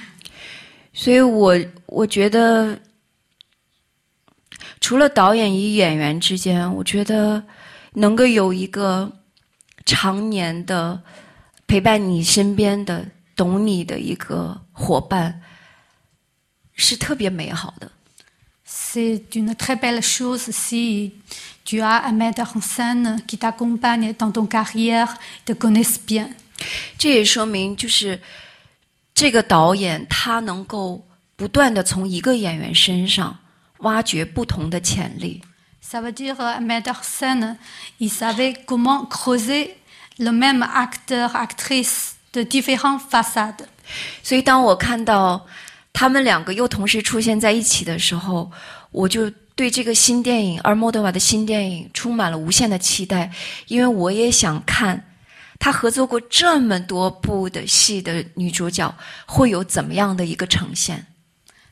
所以我我觉得，除了导演与演员之间，我觉得能够有一个常年的陪伴你身边的、懂你的一个伙伴，是特别美好的。C'est une très belle chose si tu as un metteur en scène qui t'accompagne dans ton carrière, te connaissent bien. 这也说明，就是这个导演他能够不断的从一个演员身上挖掘不同的潜力。Ça veut dire euh, un metteur en scène, il savait comment creuser le même acteur, actrice de différentes façades. 所以当我看到他们两个又同时出现在一起的时候，我就对这个新电影阿尔莫德瓦的新电影充满了无限的期待，因为我也想看他合作过这么多部的戏的女主角会有怎么样的一个呈现。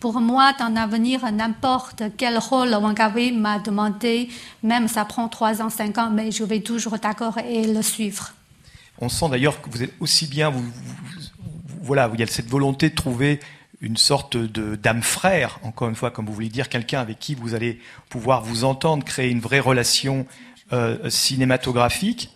Pour moi, dans l'avenir, n'importe quel rôle Wang Wei m'a demandé, même ça prend trois ans, cinq ans, mais je vais toujours d'accord et le suivre. On sent d'ailleurs que vous êtes aussi bien, vous, vous- voilà, il y a cette volonté de trouver une sorte de d'âme frère, encore une fois, comme vous voulez dire, quelqu'un avec qui vous allez pouvoir vous entendre, créer une vraie relation euh, cinématographique,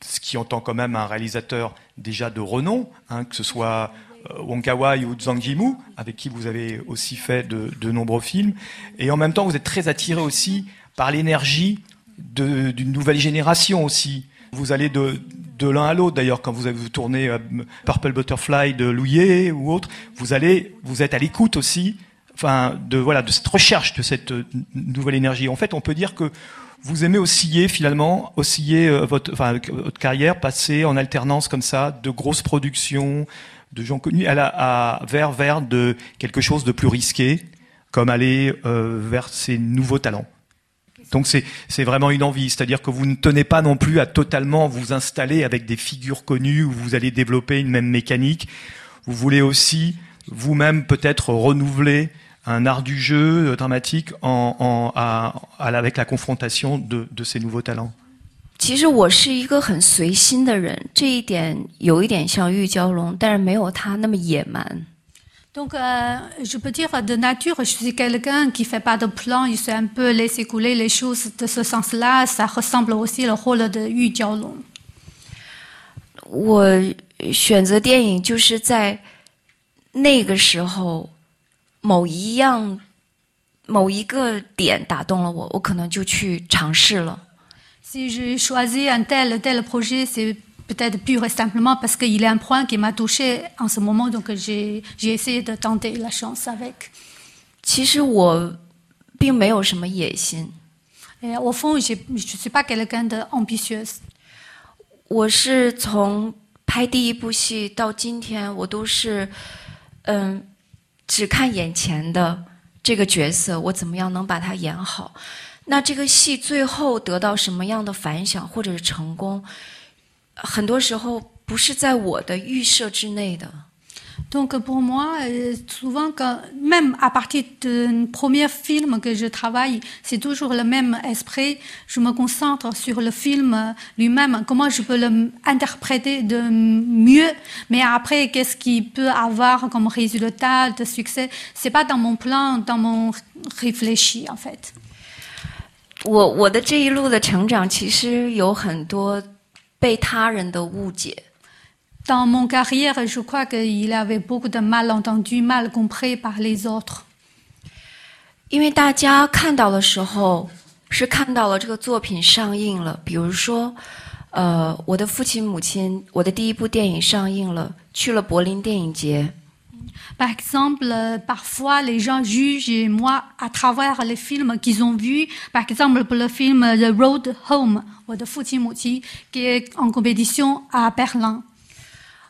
ce qui entend quand même un réalisateur déjà de renom, hein, que ce soit euh, Wong Kar-wai ou Zhang Yimou, avec qui vous avez aussi fait de, nombreux films, et en même temps vous êtes très attiré aussi par l'énergie d'une nouvelle génération aussi. Vous allez de, l'un à l'autre d'ailleurs quand vous avez tournez euh, Purple Butterfly de Louillet ou autre, vous allez vous êtes à l'écoute aussi enfin de voilà de cette recherche de cette euh, nouvelle énergie. En fait, on peut dire que vous aimez osciller finalement, osciller euh, votre carrière, passer en alternance comme ça de grosses productions, de gens connus à, vers vers de quelque chose de plus risqué, comme aller euh, vers ces nouveaux talents. Donc c'est vraiment une envie, c'est-à-dire que vous ne tenez pas non plus à totalement vous installer avec des figures connues où vous allez développer une même mécanique. Vous voulez aussi vous-même peut-être renouveler un art du jeu dramatique en, avec la confrontation de, de ces nouveaux talents. 其实我是一个很随心的人，这一点有一点像玉娇龙，但是没有他那么野蛮。donc, euh, je peux dire de nature, je suis quelqu'un qui fait pas de plan, il s'est un peu laisser couler les choses de ce sens-là. Ça ressemble aussi le rôle de Yu Jiaolong. 我选择电影就是在那个时候，某一样、某一个点打动了我，我可能就去尝试了。Si je choisis un tel tel projet, c'est peut-être pur et simplement parce qu'il y a un point qui m'a touché en ce moment, donc j'ai essayé de tenter la chance avec. Et au fond, je ne suis pas quelqu'un d'ambitieuse. 我是从拍第一部戏到今天，我都是，嗯，只看眼前的这个角色，我怎么样能把它演好？ 那这个戏最后得到什么样的反响或者是成功？很多时候不是在我的预设之内的。Donc pour moi, souvent, quand, même à partir d'un premier film que je travaille, c'est toujours le même esprit. Je me concentre sur le film lui-même, comment je peux l'interpréter de mieux. Mais après, qu'est-ce qu'il peut avoir comme résultat de succès C'est pas dans mon plan, dans mon réfléchi en fait. 我我的这一路的成长，其实有很多被他人的误解。Dans mon carrière, je crois qu'il avait beaucoup de malentendus, mal compris par les autres. 因为大家看到的时候是看到了这个作品上映了，比如说，呃，我的父亲母亲，我的第一部电影上映了，去了柏林电影节。Par exemple, parfois les gens jugent moi à travers les films qu'ils ont vus. Par exemple, pour le film The Road Home, qui est en compétition à Berlin.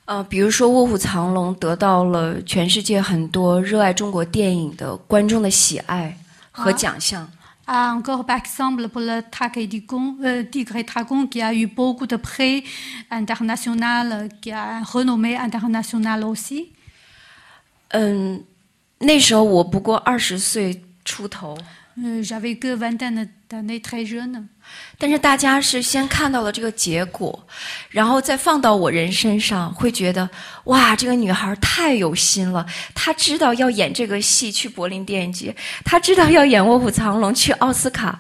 呃，比如说《卧虎藏龙》得到了全世界很多热爱中国电影的观众的喜爱和奖项。Ah, encore par exemple pour le euh, Tigre et Dragon, qui a eu beaucoup de prix international, qui a un renommée internationale aussi. 嗯，那时候我不过二十岁出头。嗯，j'avais que vingtaine d'années très jeune。但是大家是先看到了这个结果，然后再放到我人身上，会觉得哇，这个女孩太有心了。她知道要演这个戏去柏林电影节，她知道要演《卧虎藏龙》去奥斯卡。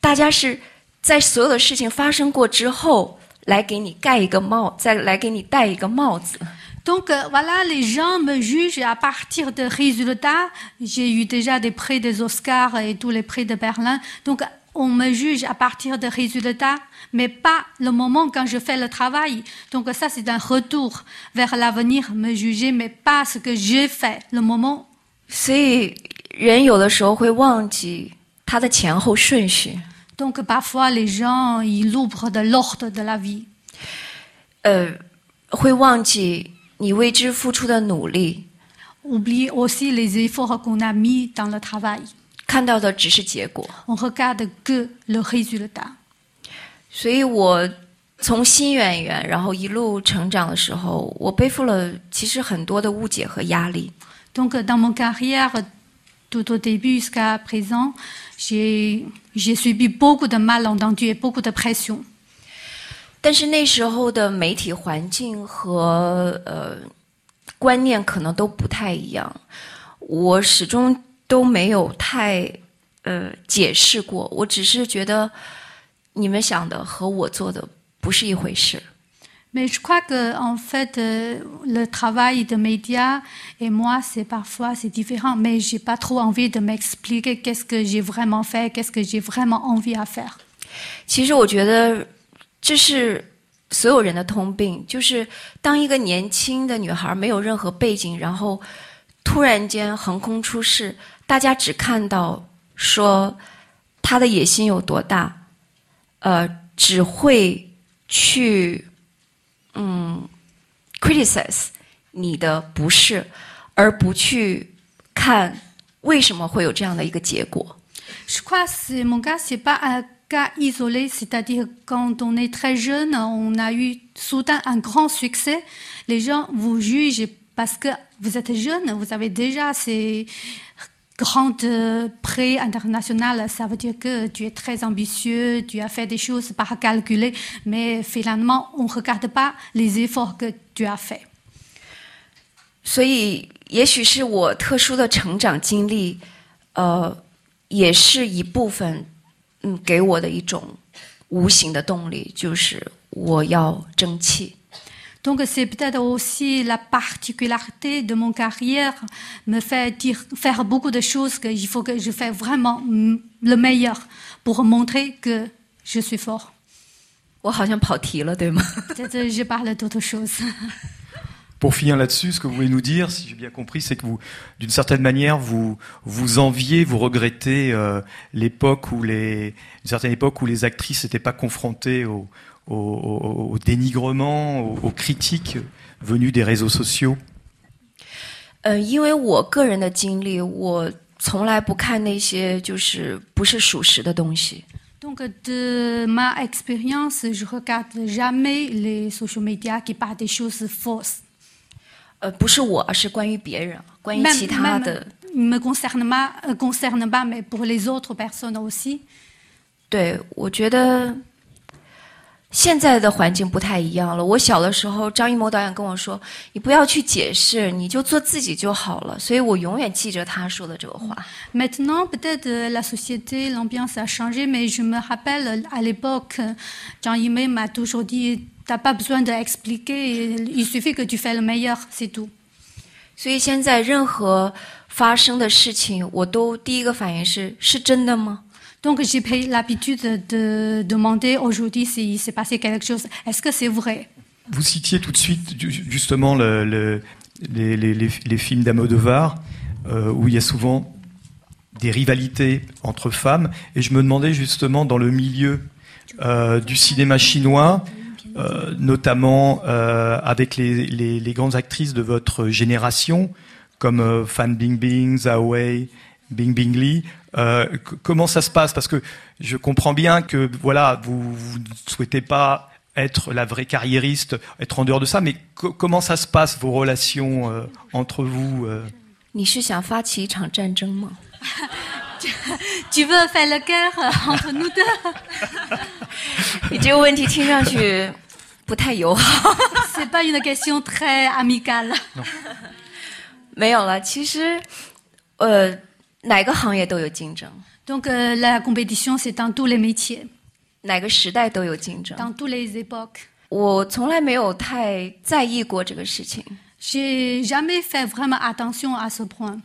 大家是在所有的事情发生过之后，来给你盖一个帽，再来给你戴一个帽子。Donc euh, voilà, les gens me jugent à partir de résultats. J'ai eu déjà des prix des Oscars et tous les prix de Berlin. Donc on me juge à partir de résultats, mais pas le moment quand je fais le travail. Donc ça, c'est un retour vers l'avenir, me juger, mais pas ce que j'ai fait, le moment. Donc parfois, les gens, ils ouvrent de l'ordre de la vie. 呃，会忘记 你为之付出的努力，oublie aussi les efforts qu'on a mis dans le travail。看到的只是结果。On regarde que le résultat。所以我从新演员，然后一路成长的时候，我背负了其实很多的误解和压力。Donc dans mon carrière, tout au début jusqu'à présent, j'ai j'ai subi beaucoup de malentendus et beaucoup de pression。但是那时候的媒体环境和呃观念可能都不太一样，我始终都没有太呃解释过，我只是觉得你们想的和我做的不是一回事。Mais je crois que en fait euh, le travail de médias et moi c'est parfois c'est différent mais j'ai pas trop envie de m'expliquer qu'est-ce que j'ai vraiment fait qu'est-ce que j'ai vraiment envie à faire 其实我觉得这是所有人的通病，就是当一个年轻的女孩没有任何背景，然后突然间横空出世，大家只看到说她的野心有多大，呃，只会去嗯 criticize 你的不是，而不去看为什么会有这样的一个结果。cas isolé c'est-à-dire quand on est très jeune on a eu soudain un grand succès les gens vous jugent parce que vous êtes jeune vous avez déjà ces grandes euh, prix internationales ça veut dire que tu es très ambitieux tu as fait des choses par calculer mais finalement on regarde pas les efforts que tu as fait 所以，也许是我特殊的成长经历，呃，也是一部分， 嗯，给我的一种无形的动力，就是我要争气。 Donc c'est peut-être aussi la particularité de mon carrière me fait dire, faire beaucoup de choses qu'il faut que je fasse vraiment mm, le meilleur pour montrer que je suis fort. (laughs) 我好像跑题了，对吗？ Peut-être je parle d'autre chose. (laughs) Pour finir là-dessus, ce que vous voulez nous dire, si j'ai bien compris, c'est que vous, d'une certaine manière, vous vous enviez, vous regrettez euh, l'époque où les, une certaine époque où les actrices n'étaient pas confrontées au, au, au- au dénigrement, aux, aux critiques venues des réseaux sociaux. 呃，因为我个人的经历，我从来不看那些就是不是属实的东西。 Donc de ma expérience, je regarde jamais les social media qui parlent des choses fausses. 呃，不是我，是关于别人，关于其他的。me concerne pas, euh, concerne pas, mais pour les autres personnes aussi. 对，我觉得现在的环境不太一样了。我小的时候，张艺谋导演跟我说：“你不要去解释，你就做自己就好了。”所以我永远记着他说的这个话。Maintenant, peut-être euh, la société, l'ambiance a changé, mais je me rappelle euh, à l'époque, euh, Jean Yimé m'a toujours dit T'as pas besoin d'expliquer, il suffit que tu fais le meilleur, c'est tout. 所以现在任何发生的事情，我都第一个反应是：是真的吗？ Donc j'ai pris l'habitude de demander aujourd'hui s'il s'est passé quelque chose. Est-ce que c'est vrai Vous citiez tout de suite ju- justement le- le- les, les- les- les films d'Amodovar, euh, où il y a souvent des rivalités entre femmes, et je me demandais justement dans le milieu euh, du cinéma chinois, Euh, notamment euh, avec les, grandes actrices de votre génération, comme euh, Fan Bingbing, Zhao Wei, Bing Bing Lee. comment ça se passe? Parce que je comprends bien que voilà, vous, ne souhaitez pas être la vraie carriériste, être en dehors de ça, mais comment ça se passe, vos relations entre vous euh... tu veux faire la guerre entre nous deux (laughs) 不太友好。C'est pas une question très amicale. 没有了，其实，呃，哪个行业都有竞争，Donc euh, la compétition, c'est dans tous les métiers, 哪个时代都有竞争。dans toutes les époques. 我从来没有太在意过这个事情。J'ai jamais fait vraiment attention à ce point.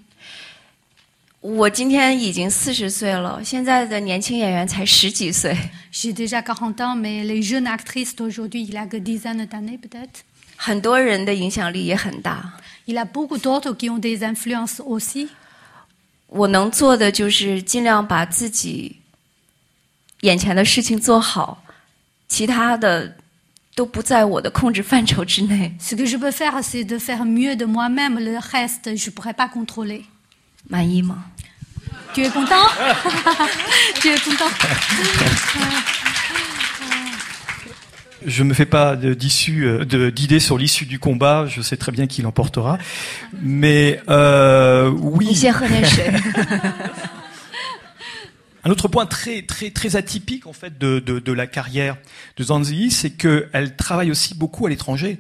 我今天已经四十岁了，现在的年轻演员才十几岁，J'ai déjà 40 ans, mais les jeunes actrices d'aujourd'hui, il y a que dizaines d'années peut-être. 很多人的影响力也很大。 Il y a beaucoup d'autres qui ont des influences aussi. 我(laughs) 能做的就是尽量把自己眼前的事情做好，其他的都不在我的控制范畴之内。 Ce que je peux faire, c'est de faire mieux de moi-même. Le reste, je ne pourrais pas contrôler. 满意吗？ Tu es content (laughs) Tu es content Je ne me fais pas euh, d'idée sur l'issue du combat. Je sais très bien qui l'emportera. Mais euh, oui. (laughs) Un autre point très très très atypique en fait de, de la carrière de Zanzi, c'est qu'elle travaille aussi beaucoup à l'étranger.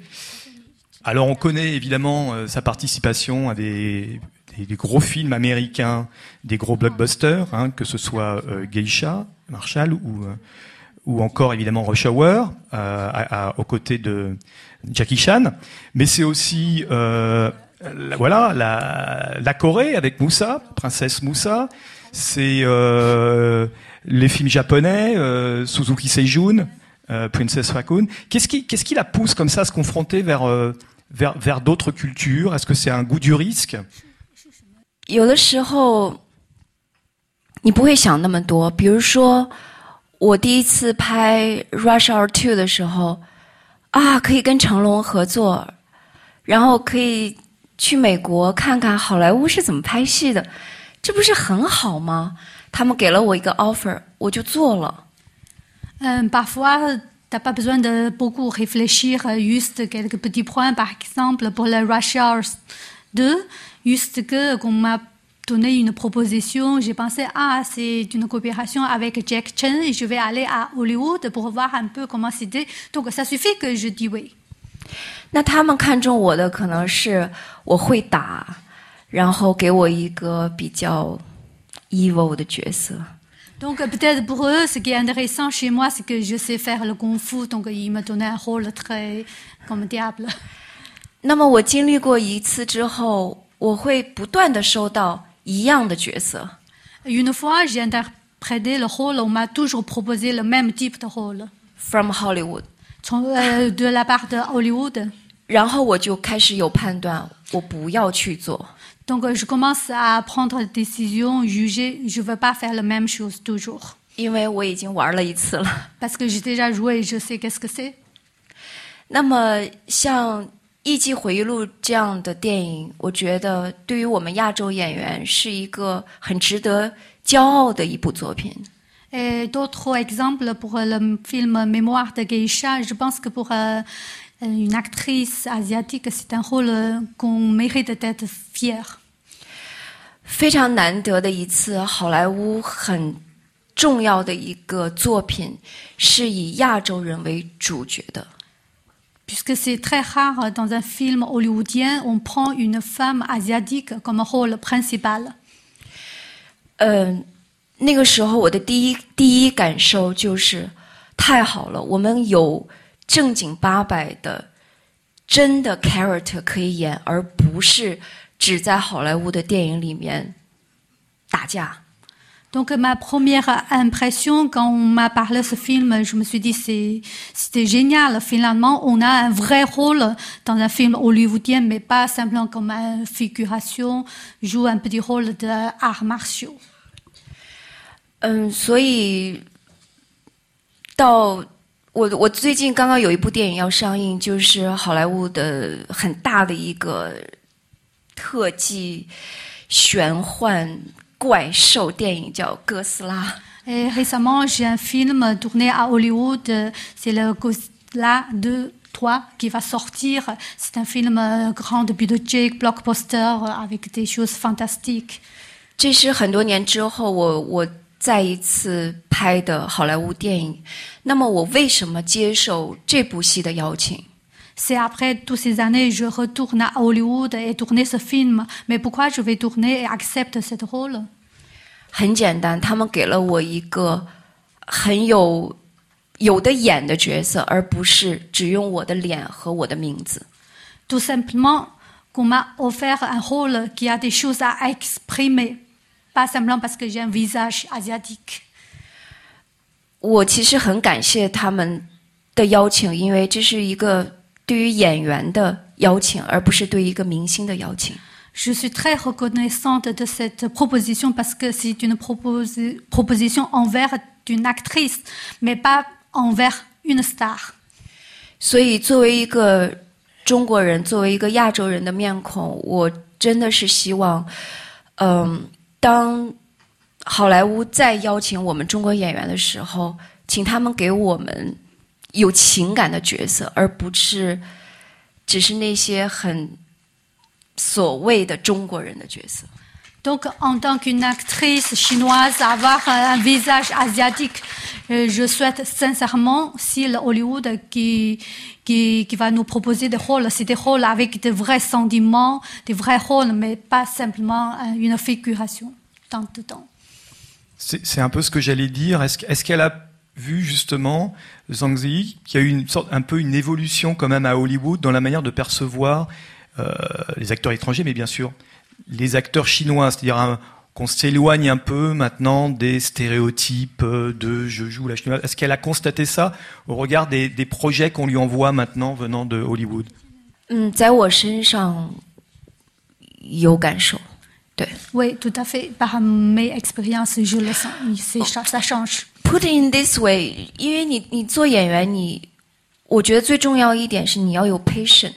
Alors on connaît évidemment euh, sa participation à des des, gros films américains, des gros blockbusters, hein, que ce soit euh, Geisha, Marshall ou, euh, ou encore évidemment Rush Hour, euh, à- aux côtés de Jackie Chan. Mais c'est aussi la, voilà la, la Corée avec Moussa, Princesse Moussa. C'est les films japonais, Suzuki Seijun, Princess Raccoon. Qu'est-ce qui, qu'est-ce qui la pousse comme ça à se confronter vers, vers, vers d'autres cultures? Est-ce que c'est un goût du risque? 有的时候你不会想那么多。比如说，我第一次拍《Rush Hour Two》的时候，啊，可以跟成龙合作，然后可以去美国看看好莱坞是怎么拍戏的，这不是很好吗？他们给了我一个 offer，我就做了。Euh, parfois, t'as pas besoin de beaucoup réfléchir, juste quelques petits points. Par exemple, pour le Rush Hour 2, juste que qu'on m'a donné une proposition, j'ai pensé ah c'est une coopération avec Jack Chan et je vais aller à Hollywood pour voir un peu comment c'était. Donc ça suffit que je dis oui. 那他们看中我的可能是我会打，然后给我一个比较 evil 的角色。 Donc euh, peut-être pour eux, ce qui est intéressant chez moi, c'est que je sais faire le kung fu. Donc ils me donnaient un rôle très comme diable. (laughs) 那么我经历过一次之后， 我会不断的收到一样的角色， Une fois, j'ai interprété le rôle, on m'a toujours proposé le même type de rôle. from Hollywood， 从- euh, de la part de Hollywood. (laughs) 然后我就开始有判断，我不要去做， Donc euh, je commence à prendre des décisions, juger, je ne veux pas faire la même chose toujours. 因为我已经玩了一次了。 Parce que j'ai déjà joué, je sais qu'est-ce que c'est. 那(laughs) 么像《 艺伎回忆录》这样的电影，我觉得对于我们亚洲演员是一个很值得骄傲的一部作品。Et d'autres exemples pour le film Mémoire de Geisha, je pense que pour euh, une actrice asiatique, c'est un rôle euh, qu'on mérite d'être fier. 非常难得的一次好莱坞很重要的一个作品，是以亚洲人为主角的。Puisque c'est très rare euh, dans un film hollywoodien, on prend une femme asiatique comme rôle principal. 嗯，那个时候我的第一第一感受就是太好了，我们有正经八百的真的 character 可以演，而不是只在好莱坞的电影里面打架。 Donc ma première impression quand on m'a parlé de ce film, je me suis dit c'est c'était génial. Finalement, on a un vrai rôle dans un film hollywoodien, mais pas simplement comme une figuration, joue un petit rôle d'arts martiaux. 嗯，所以到我我最近刚刚有一部电影要上映，就是好莱坞的很大的一个特技玄幻 怪兽电影，叫《哥斯拉》。Et récemment, j'ai un film tourné à Hollywood, euh, c'est le Godzilla 2 3 qui va sortir. C'est un film euh, grand budget, blockbuster, euh, avec des choses fantastiques. 这是很多年之后我我再一次拍的好莱坞电影。那么我为什么接受这部戏的邀请？C'est après toutes ces années, je retourne à Hollywood et tourner ce film. Mais pourquoi je vais tourner et accepte ce rôle 很简单，他们给了我一个很有有的演的角色，而不是只用我的脸和我的名字。 Tout simplement qu'on m'a offert un rôle qui a des choses à exprimer. Pas simplement parce que j'ai un visage asiatique. 我其实很感谢他们的邀请，因为这是一个 对于演员的邀请，而不是对一个明星的邀请。Je suis très reconnaissante de cette proposition parce que c'est une proposi- proposition envers une actrice, mais pas envers une star. 所以，作为一个中国人，作为一个亚洲人的面孔，我真的是希望，嗯，当好莱坞再邀请我们中国演员的时候，请他们给我们有情感的角色，而不是只是那些很所谓的中国人的角色。 Donc, en tant qu'une actrice chinoise, avoir un visage asiatique, euh, je souhaite sincèrement, si le Hollywood qui, qui, qui va nous proposer des rôles, c'est des rôles avec de vrais sentiments, des vrais rôles, mais pas simplement euh, une figuration tant de temps. C'est c'est un peu ce que j'allais dire. Est-ce est-ce qu'elle a vu justement Zhang Ziyi, qu'il y a eu une sorte, un peu une évolution quand même à Hollywood dans la manière de percevoir euh, les acteurs étrangers, mais bien sûr les acteurs chinois, c'est-à-dire un- qu'on s'éloigne un peu maintenant des stéréotypes euh, de je joue la chinoise. Est-ce qu'elle a constaté ça au regard des, des projets qu'on lui envoie maintenant venant de Hollywood 嗯，在我身上有感受， 对。Oui, tout à fait. Par mes expériences, je le sens. C'est ça, ça change. Put it in this way，因为你你做演员，你我觉得最重要一点是你要有 patient，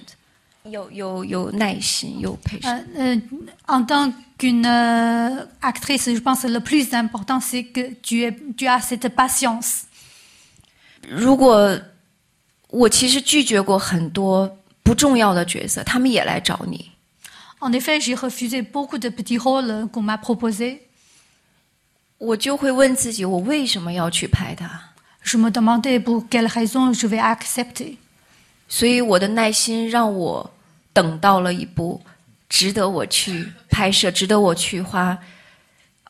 有有有耐心，有 patient。Euh, euh, en tant qu'une euh, actrice, je pense le plus important, c'est que tu, es, tu as cette patience. 如果我其实拒绝过很多不重要的角色，他们也来找你，En effet, j'ai refusé beaucoup de petits rôles euh, qu'on m'a proposés. 我就会问自己，我为什么要去拍它？ Je me demandais pour quelles raisons je vais accepter. 所以我的耐心让我等到了一部值得我去拍摄、值得我去花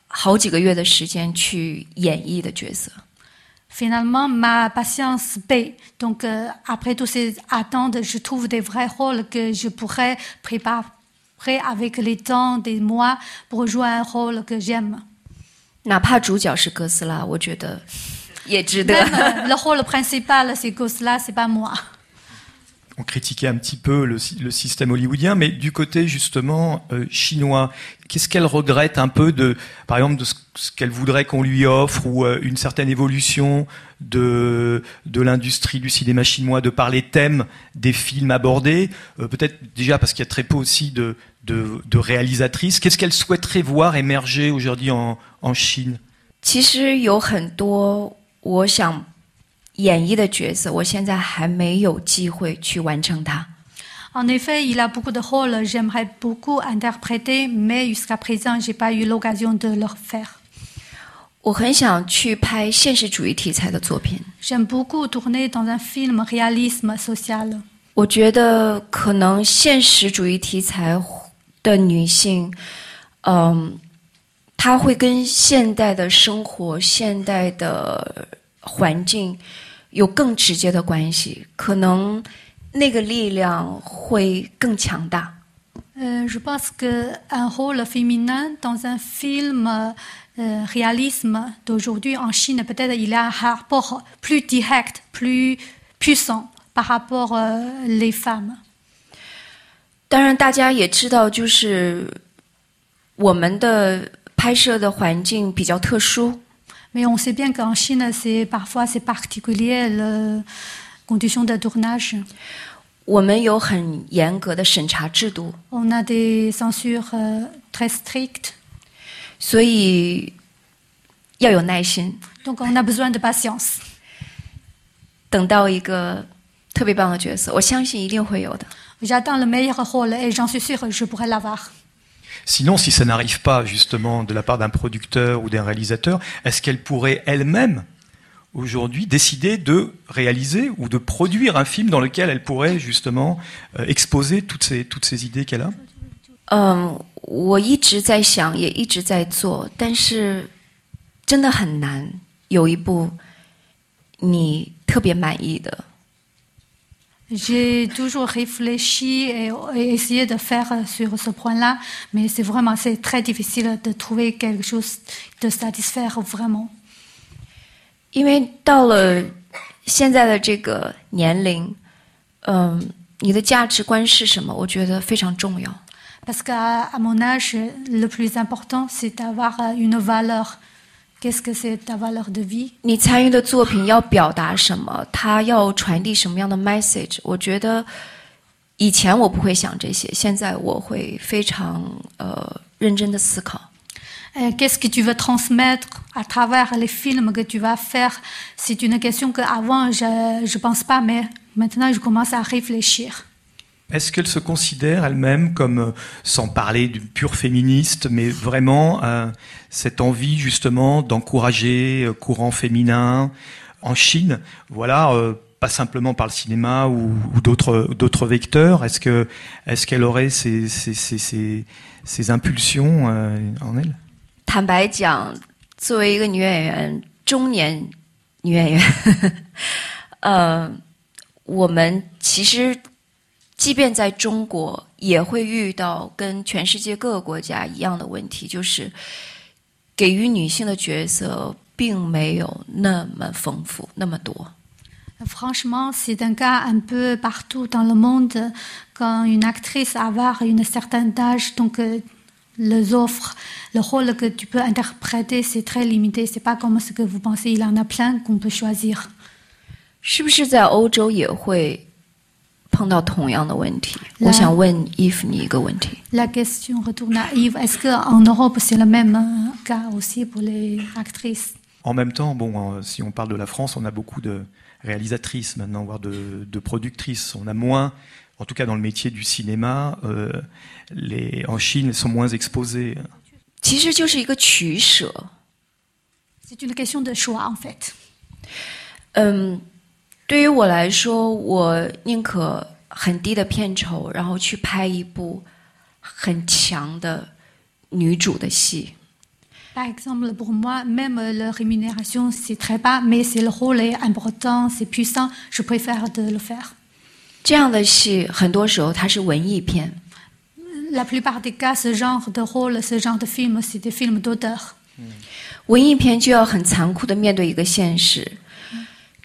好几个月的时间去演绎的角色。 Finalement, ma patience paie. Donc, euh, après toutes ces attentes, je trouve des vrais rôles que je pourrais préparer avec les temps des mois pour jouer un rôle que j'aime. 哪怕主角是哥斯拉，我觉得也值得。 Même euh, le rôle principal, c'est que cela, c'est pas moi. on critiquait un petit peu le, sy- le système hollywoodien, mais du côté justement euh, chinois, qu'est-ce qu'elle regrette un peu de, par exemple, de ce, ce qu'elle voudrait qu'on lui offre ou euh, une certaine évolution de de l'industrie du cinéma chinois, de par les thèmes des films abordés, Euh, peut-être déjà parce qu'il y a très peu aussi de de, de réalisatrices. Qu'est-ce qu'elle souhaiterait voir émerger aujourd'hui en, en Chine 其实有很多我想演绎的角色，我现在还没有机会去完成它。 En effet, il a beaucoup de rôles, j'aimerais beaucoup interpréter, mais jusqu'à présent, j'ai pas eu l'occasion de le faire. 我很想去拍现实主义题材的作品。 J'aime beaucoup tourner dans un film réalisme social. 我觉得可能现实主义题材 的女性，嗯，她会跟现代的生活、现代的环境有更直接的关系，可能那个力量会更强大。Euh, je pense qu'un rôle féminin dans un film euh, réalisme d'aujourd'hui en Chine, peut-être il a un rapport plus direct, plus puissant par rapport les femmes. 当然，大家也知道，就是我们的拍摄的环境比较特殊，Mais on sait bien qu'en Chine, c'est parfois c'est particulier les conditions de tournage. 我们有很严格的审查制度，On a des censures euh, très strictes, 所以要有耐心，donc on a besoin de patience. 等到一个特别棒的角色，我相信一定会有的。J'attends le meilleur rôle et j'en suis sûre que je pourrai l'avoir. Sinon, si ça n'arrive pas justement de la part d'un producteur ou d'un réalisateur, est-ce qu'elle pourrait elle-même aujourd'hui décider de réaliser ou de produire un film dans lequel elle pourrait justement euh, exposer toutes ces, toutes ces idées qu'elle a 嗯，我一直在想，也一直在做，但是真的很难有一部你特别满意的。 J'ai toujours réfléchi et, et essayé de faire sur ce point-là, mais c'est vraiment c'est très difficile de trouver quelque chose de satisfaire vraiment. 因为到了现在的这个年龄，嗯，你的价值观是什么？我觉得非常重要。 Parce qu'à à mon âge, le plus important, c'est d'avoir une valeur. Qu'est-ce que c'est ta valeur de vie 你参与的作品要表达什么？它要传递什么样的 message？我觉得以前我不会想这些，现在我会非常呃认真的思考。 Euh, Qu'est-ce que tu veux transmettre à travers les films que tu vas faire C'est une question qu'avant, je ne pense pas, mais maintenant, je commence à réfléchir. Est-ce qu'elle se considère elle-même comme, euh, sans parler du pur féministe, mais vraiment euh, cette envie justement d'encourager euh, courant féminin en Chine, voilà, euh, pas simplement par le cinéma ou, ou d'autres d'autres vecteurs. Est-ce que est-ce qu'elle aurait ces ces, ces, ces, ces impulsions euh, en elle 坦白讲，作为一个女演员，中年女演员，呃，(laughs) 我们其实 即便在中国，也会遇到跟全世界各个国家一样的问题，就是给予女性的角色并没有那么丰富，那么多。Franchement, c'est un cas un peu partout dans le monde. Quand une actrice avoir une certaine âge, donc euh, les offres, le rôle que tu peux interpréter, c'est très limité. C'est pas comme ce que vous pensez. Il en a plein qu'on peut choisir. 是不是在欧洲也会碰到同样的问题？来我想问伊芙你一个问题。 La question retourne à Yves. Est-ce qu'en Europe, c'est le même euh, cas aussi pour les actrices En même temps, bon, euh, si on parle de la France, on a beaucoup de réalisatrices maintenant, voire de, de productrices. On a moins, en tout cas dans le métier du cinéma, euh, les, en Chine, elles sont moins exposées. 其实就是一个取舍。 C'est une question de choix, en fait. 嗯， 对于我来说，我宁可很低的片酬，然后去拍一部很强的女主的戏。Par exemple, pour moi, même la rémunération, c'est très bas, mais c'est le rôle est important, c'est puissant, je préfère de le faire. 这样的戏，很多时候它是文艺片，La plupart des cas, ce genre de rôle, ce genre de film, c'est des films d'auteur. 文艺片就要很残酷的面对一个现实：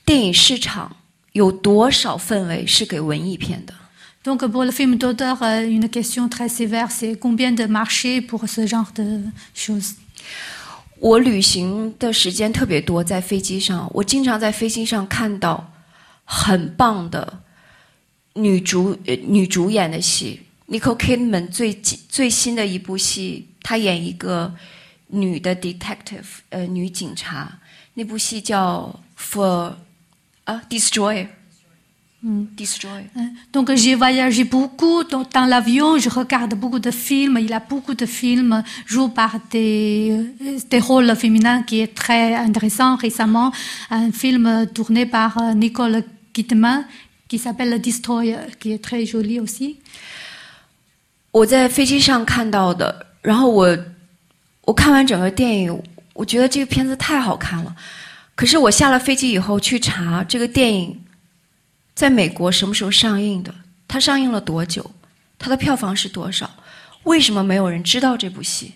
电影市场有多少氛围是给文艺片的？Donc pour le film d'auteur, euh, une question très sévère, c'est combien de marché pour ce genre de choses 我旅行的时间特别多，在飞机上，我经常在飞机上看到很棒的女主呃女主演的戏。Nicole Kidman 最近最新的一部戏，她演一个女的 detective，呃，女警察。那部戏叫 For 啊 Destroyer，嗯，Destroyer。 Hein. Donc j'ai voyagé beaucoup dans, dans l'avion, je regarde beaucoup de films, il y a beaucoup de films joués par des, euh, des rôles féminins qui est très intéressant récemment, un film tourné par euh, Nicole Kidman qui s'appelle Le Destroyer, qui est très joli aussi. 我在飞机上看到的，然后我我看完整个电影，我觉得这个片子太好看了。 可是我下了飞机以后去查这个电影在美国什么时候上映的，它上映了多久，它的票房是多少？为什么没有人知道这部戏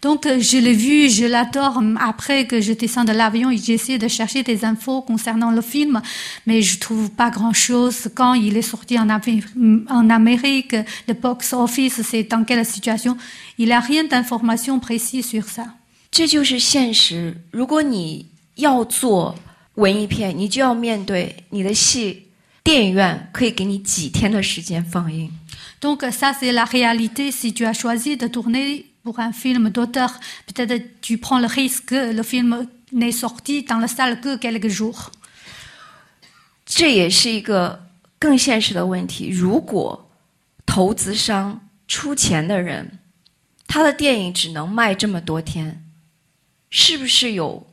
？Donc euh, je l'ai vu, je l'adore. Après que je descends de l'avion, j'ai essayé de chercher des infos concernant le film, mais je trouve pas grand-chose. Quand il est sorti en, Amé- en Amérique, le box office, c'est dans quelle situation Il n'y a rien d'information précise sur ça. 这就是现实。如果你要做文艺片，你就要面对你的戏，电影院可以给你几天的时间放映。Donc ça, c'est la réalité. Si tu as choisi de tourner pour un film d'auteur, peut-être tu prends le risque que le film n'est sorti dans la salle que quelques jours. 这也是一个更现实的问题。如果投资商出钱的人，他的电影只能卖这么多天，是不是有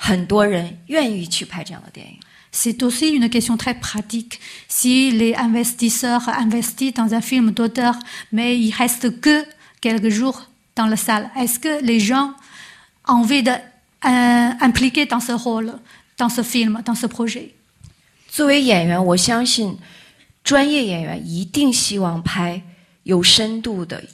很多人愿意去拍这样的电影？C'est aussi une question très pratique. Si les investisseurs investissent dans un film d'auteur, mais il reste que quelques jours dans la salle, est-ce que les gens ont envie d'impliquer dans ce rôle, dans ce film, dans ce projet 作为演员，我相信专业演员一定希望拍有深度的、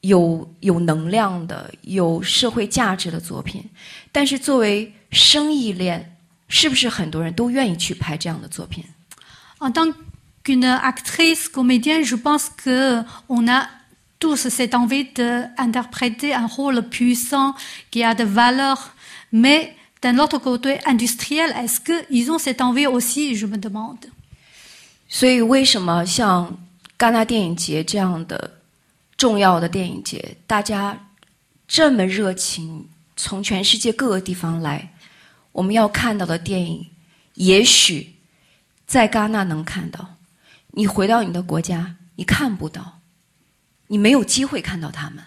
有有能量的、有社会价值的作品。但是作为生意链，是不是很多人都愿意去拍这样的作品？ En tant qu'une actrice, comédienne, je pense que on a tous cette envie d'interpréter un rôle puissant qui a de valeur, mais d'un autre côté industriel, est-ce qu'ils ont cette envie aussi, je me demande. 所以，为什么像戛纳电影节这样的重要的电影节，大家这么热情，从全世界各个地方来？ 我们要看到的电影，也许在戛纳能看到，你回到你的国家，你看不到，你没有机会看到他们。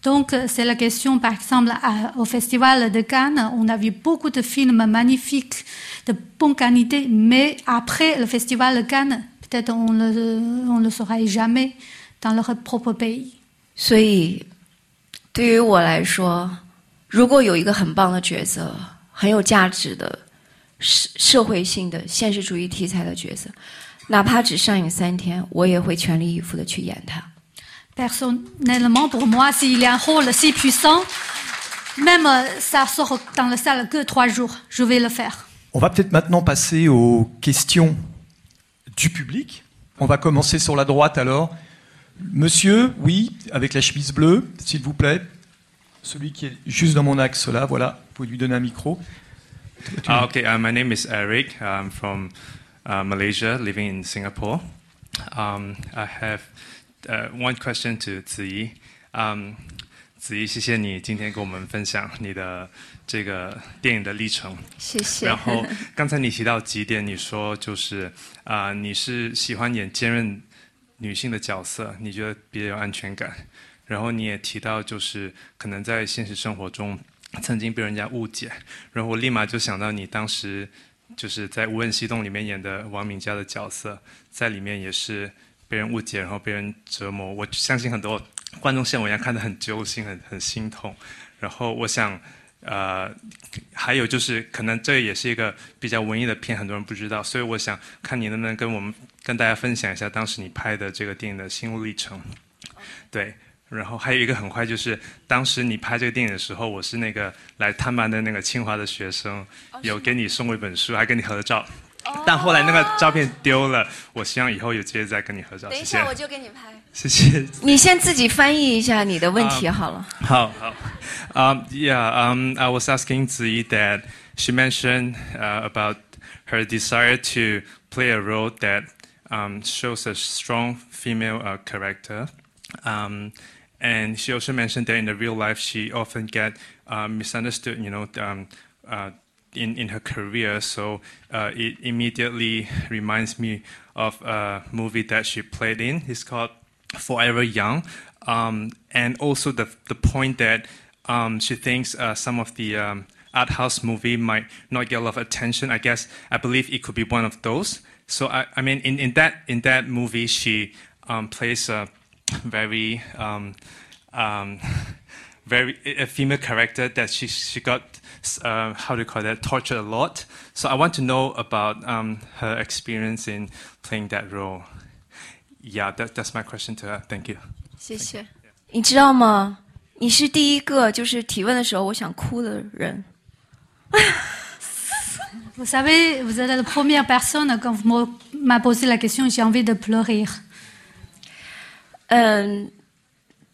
Donc, euh, c'est la question, par exemple, à- au Festival de Cannes, on a vu beaucoup de films magnifiques, de bonne qualité, mais après le Festival de Cannes, peut-être on ne on le saura jamais dans leur propre pays. 所以，对于我来说，如果有一个很棒的角色，很有价值的社社会性的现实主义题材的角色，哪怕只上映三天，我也会全力以赴的去演它。 Personnellement, pour moi, s'il y a un rôle si puissant, même euh, ça sort dans la salle que trois jours, je vais le faire. On va peut-être maintenant passer aux questions du public. On va commencer sur la droite alors. Monsieur, oui, avec la chemise bleue, s'il vous plaît. Celui qui est juste dans mon axe là, voilà. Vous pouvez lui donner un micro. Uh, okay, uh, my name is Eric. I'm from uh, Malaysia, living in Singapore. Um, I have uh, one question to Ziyi. Um, 子怡，谢谢你今天跟我们分享你的这个电影的历程。谢谢。然后刚才你提到几点，你说就是啊、你是喜欢演坚韧女性的角色，你觉得比较有安全感。然后你也提到，就是可能在现实生活中曾经被人家误解，然后我立马就想到你当时就是在《无人西洞》里面演的王敏佳的角色，在里面也是被人误解，然后被人折磨。我相信很多观众像我一样看得很揪心，很很心痛。然后我想，呃，还有就是，可能这也是一个比较文艺的片，很多人不知道，所以我想看你能不能跟我们跟大家分享一下当时你拍的这个电影的心路历程。对，然后还有一个很快就是，当时你拍这个电影的时候，我是那个来探班的那个清华的学生，有给你送过一本书，还跟你合照。但后来那个照片丢了，我希望以后有机会再跟你合照。谢谢，就给你拍。谢谢。你先自己翻译一下你的问题好了。好(laughs) 好。Um, yeah, um, I was asking Ziyi that she mentioned uh, about her desire to play a role that um, shows a strong female uh, character. Um, and she also mentioned that in the real life, she often get uh, misunderstood, you know, um, uh, in, in her career. So uh, it immediately reminds me of a movie that she played in. It's called Forever Young. Um, and also the, the point that um, she thinks uh, some of the um, art house movie might not get a lot of attention. I guess I believe it could be one of those. So I, I mean, in, in that in that movie, she um, plays a (laughs) very um, um, (laughs) very a female character that she she got uh, how do you call that tortured a lot. So I want to know about um, her experience in playing that role. Yeah, that, that's my question to her. Thank you. 谢谢。你知道吗？你是第一个就是提问的时候我想哭的人。 Vous savez, vous êtes la première personne, quand vous m'avez posé la question, j'ai envie de pleurer. 嗯，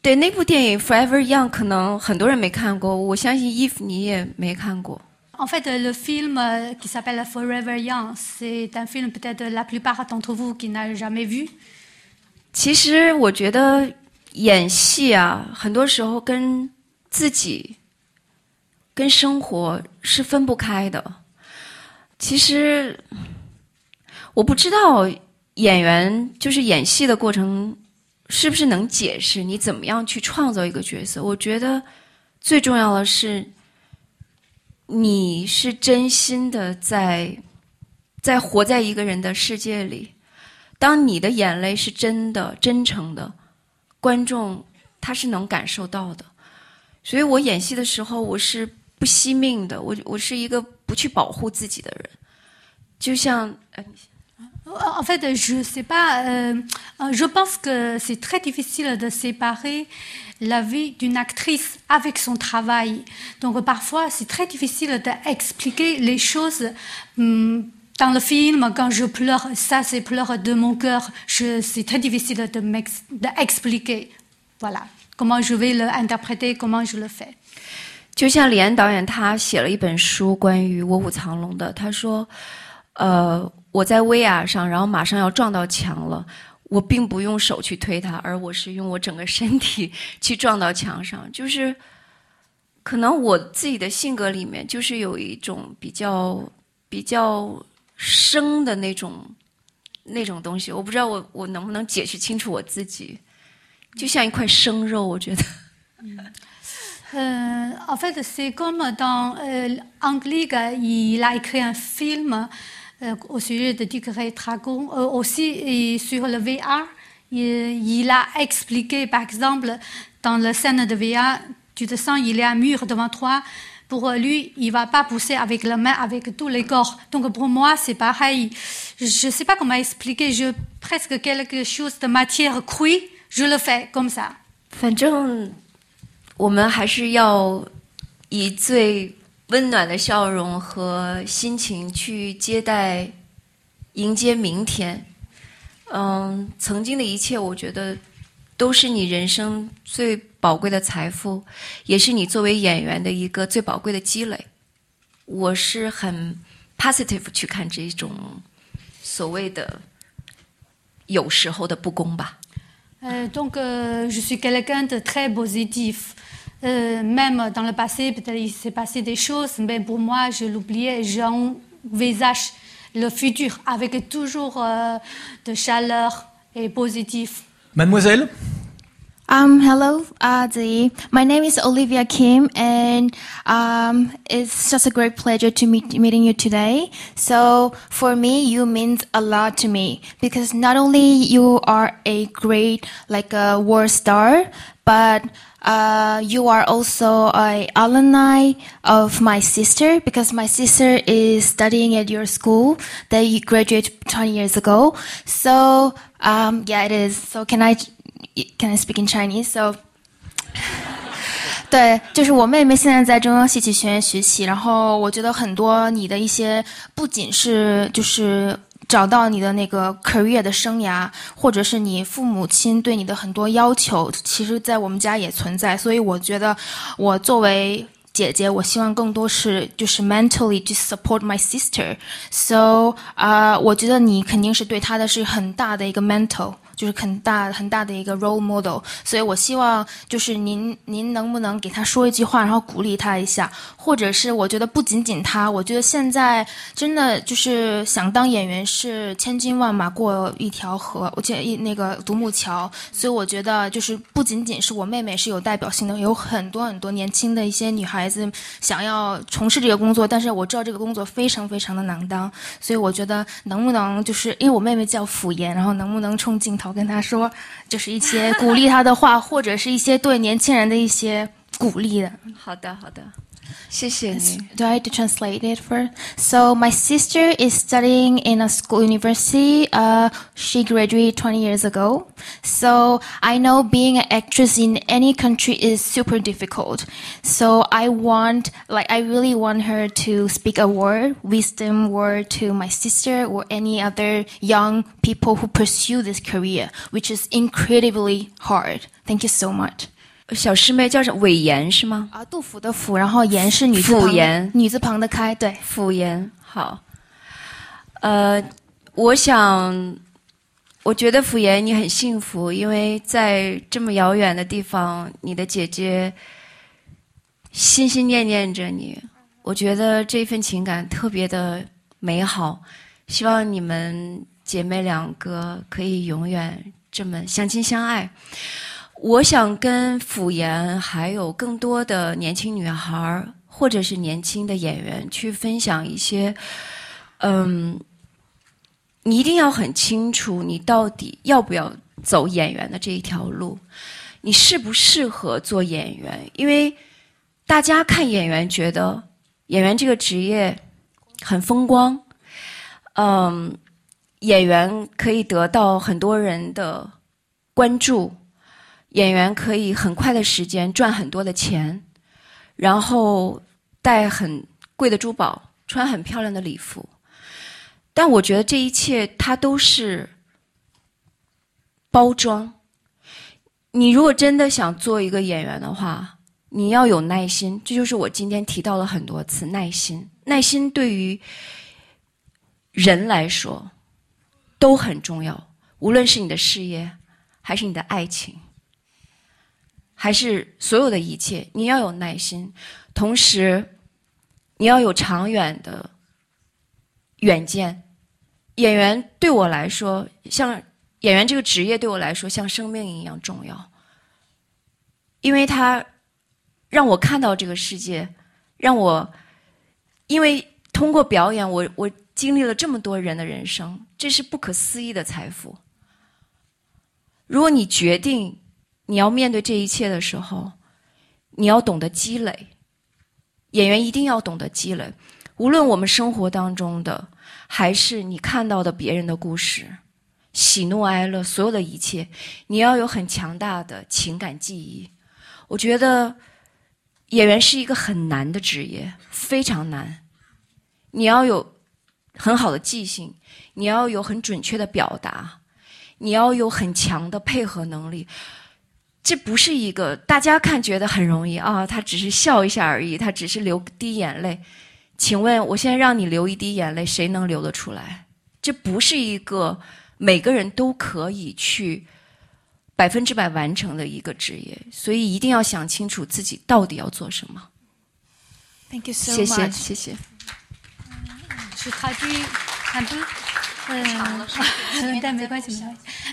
对，那部电影《Forever Young》可能很多人没看过，我相信 Eve 你也没看过。En fait, le film euh, qui s'appelle Forever Young, c'est un film peut-être la plupart d'entre vous qui n'a jamais vu. 其实我觉得演戏啊，很多时候跟自己、跟生活是分不开的。其实我不知道演员就是演戏的过程是不是能解释你怎么样去创造一个角色。我觉得最重要的是，你是真心的在在活在一个人的世界里。当你的眼泪是真的、真诚的，观众他是能感受到的。所以我演戏的时候，我是不惜命的，我我是一个不去保护自己的人，就像呃，En fait, je sais pas. euh, euh, je pense que c'est très difficile de séparer la vie d'une actrice avec son travail. Donc parfois, c'est très difficile d'expliquer les choses. hum, Dans le film, quand je pleure, ça c'est pleurs de mon cœur. Je- C'est très difficile de m'ex- d'expliquer. Voilà comment je vais l'interpréter, comment je le fais. 就像李安导演他写了一本书关于《卧虎藏龙》的，他说，呃， 我在威亚上，然后马上要撞到墙了。我并不用手去推它，而我是用我整个身体 (laughs) 去撞到墙上。就是，可能我自己的性格里面，就是有一种比较比较生的那种那种东西，我不知道我我能不能解释清楚我自己，就像一块生肉，我觉得。嗯 en fait, c'est comme dans Angliga, il a écrit un film au sujet de Dick Dragon, euh, aussi et sur le VR. Il, il, a expliqué, par exemple, dans la scène de VR, tu te sens, il y a un mur devant toi. Pour lui, il va pas pousser avec la main, avec tous les corps. Donc pour moi, c'est pareil. Je ne sais pas comment expliquer. Je presque quelque chose de matière crue, je le fais comme ça. 反正我们还是要以最 温暖的笑容和心情去接待、迎接明天。嗯，曾经的一切，我觉得都是你人生最宝贵的财富，也是你作为演员的一个最宝贵的积累。我是很 positive 去看这种所谓的有时候的不公吧。Euh, donc, euh, je suis quelqu'un de très positif. Euh, même dans le passé, peut-être il s'est passé des choses, mais pour moi, je l'oubliais. J'envisage le futur avec toujours euh, de chaleur et positif. Mademoiselle? Um, hello, uh. My name is Olivia Kim, and um, it's just a great pleasure to meet meeting you today. So, for me, you means a lot to me because not only you are a great like a world star, but uh, you are also a alumni of my sister because my sister is studying at your school that you graduated 20 years ago. So, um, yeah, it is. So, can I? Can I speak in Chinese? So 对，就是我妹妹现在在中央戏剧学院学习，然后我觉得很多你的一些不仅是就是找到你的那个 career 的生涯，或者是你父母亲对你的很多要求，其实在我们家也存在，所以我觉得我作为姐姐，我希望更多是就是 mentally to support my sister。So 啊、我觉得你肯定是对她的是很大的一个 mental。 就是很大很大的一个 role model，所以我希望就是您您能不能给他说一句话，然后鼓励他一下，或者是我觉得不仅仅他，我觉得现在真的就是想当演员是千军万马过一条河，我记得一那个独木桥，所以我觉得就是不仅仅是我妹妹是有代表性的，有很多很多年轻的一些女孩子想要从事这个工作，但是我知道这个工作非常非常的难当，所以我觉得能不能就是因为我妹妹叫辅言，然后能不能冲镜头跟他说，就是一些鼓励他的话，或者是一些对年轻人的一些鼓励的。好的，好的，谢谢你。 Do I have to translate it first? So my sister is studying in a school university. Uh, she graduated 20 years ago. So I know being an actress in any country is super difficult. So I want, like, I really want her to speak a word, wisdom word to my sister or any other young people who pursue this career, which is incredibly hard. Thank you so much. 小师妹叫什么？韦言是吗？啊，杜甫的甫，然后言是女字旁，女字旁的开，对。甫言好。呃，我想，我觉得甫言你很幸福，因为在这么遥远的地方，你的姐姐心心念念着你。我觉得这份情感特别的美好，希望你们姐妹两个可以永远这么相亲相爱。我想跟辅言还有更多的年轻女孩儿，或者是年轻的演员去分享一些，嗯，你一定要很清楚你到底要不要走演员的这一条路，你适不适合做演员？因为大家看演员觉得演员这个职业很风光，嗯，演员可以得到很多人的关注。演员可以很快的时间赚很多的钱，然后戴很贵的珠宝，穿很漂亮的礼服。但我觉得这一切它都是包装。你如果真的想做一个演员的话，你要有耐心。这就是我今天提到了很多次耐心。耐心对于人来说都很重要，无论是你的事业还是你的爱情。还是所有的一切，你要有耐心，同时你要有长远的远见，演员对我来说，像演员这个职业对我来说像生命一样重要，因为他让我看到这个世界，让我因为通过表演，我我经历了这么多人的人生，这是不可思议的财富。如果你决定你要面对这一切的时候，你要懂得积累。演员一定要懂得积累，无论我们生活当中的，还是你看到的别人的故事，喜怒哀乐，所有的一切，你要有很强大的情感记忆。我觉得演员是一个很难的职业，非常难。你要有很好的记性，你要有很准确的表达，你要有很强的配合能力。这不是一个大家看觉得很容易啊，他只是笑一下而已，他只是流滴眼泪。请问，我现在让你流一滴眼泪，谁能流得出来？这不是一个每个人都可以去百分之百完成的一个职业，所以一定要想清楚自己到底要做什么。Thank you so much。谢谢，谢谢。Euh,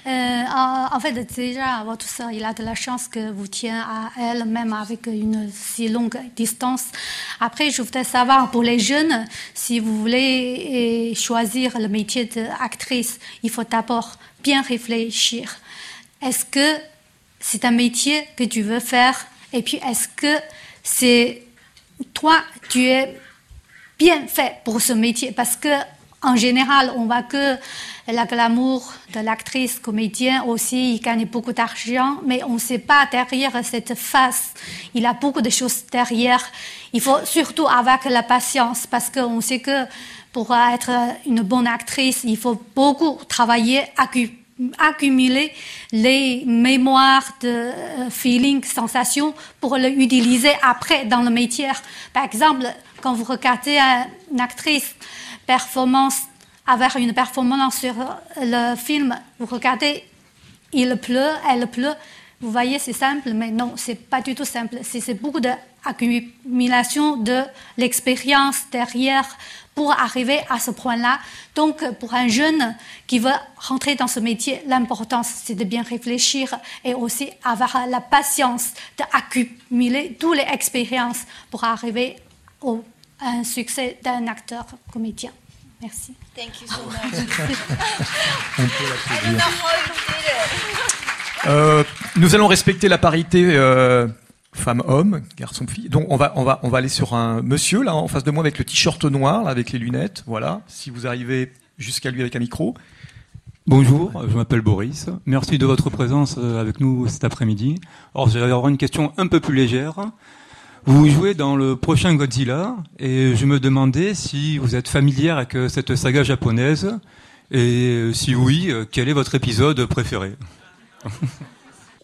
(laughs) en fait, déjà, votre soeur, il a de la chance que vous tienne à elle, même avec une si longue distance. Après, je voudrais savoir pour les jeunes, si vous voulez choisir le métier d'actrice, il faut d'abord bien réfléchir. Est-ce que c'est un métier que tu veux faire? Et puis, est-ce que c'est toi, tu es bien fait pour ce métier? Parce que en général, on voit que la glamour de l'actrice comédienne aussi, il gagne beaucoup d'argent, mais on ne sait pas derrière cette face. Il a beaucoup de choses derrière. Il faut surtout avoir la patience parce qu'on sait que pour être une bonne actrice, il faut beaucoup travailler, accumuler les mémoires de euh, feeling, sensations pour l'utiliser après dans le métier. Par exemple, quand vous regardez une actrice, performance, avoir une performance sur le film, vous regardez, il pleut, elle pleut, vous voyez, c'est simple, mais non, c'est pas du tout simple. C'est beaucoup d'accumulation de l'expérience derrière pour arriver à ce point-là. Donc, pour un jeune qui veut rentrer dans ce métier, l'important, c'est de bien réfléchir et aussi avoir la patience d'accumuler toutes les expériences pour arriver au un succès d'un acteur comédien. Merci. Thank you so much. On peut euh, nous allons respecter la parité euh, femme-homme, garçon-fille. Donc on va, on, va, on va aller sur un monsieur là en face de moi avec le t-shirt noir, avec les lunettes. Voilà. Si vous arrivez jusqu'à lui avec un micro. Bonjour, je m'appelle Boris. Merci de votre présence euh, avec nous cet après-midi. Alors, j'allais avoir une question un peu plus légère. Vous jouez dans le prochain Godzilla et je me demandais si vous êtes familière avec euh, cette saga japonaise et euh, si oui, euh, quel est votre épisode préféré (laughs) (laughs)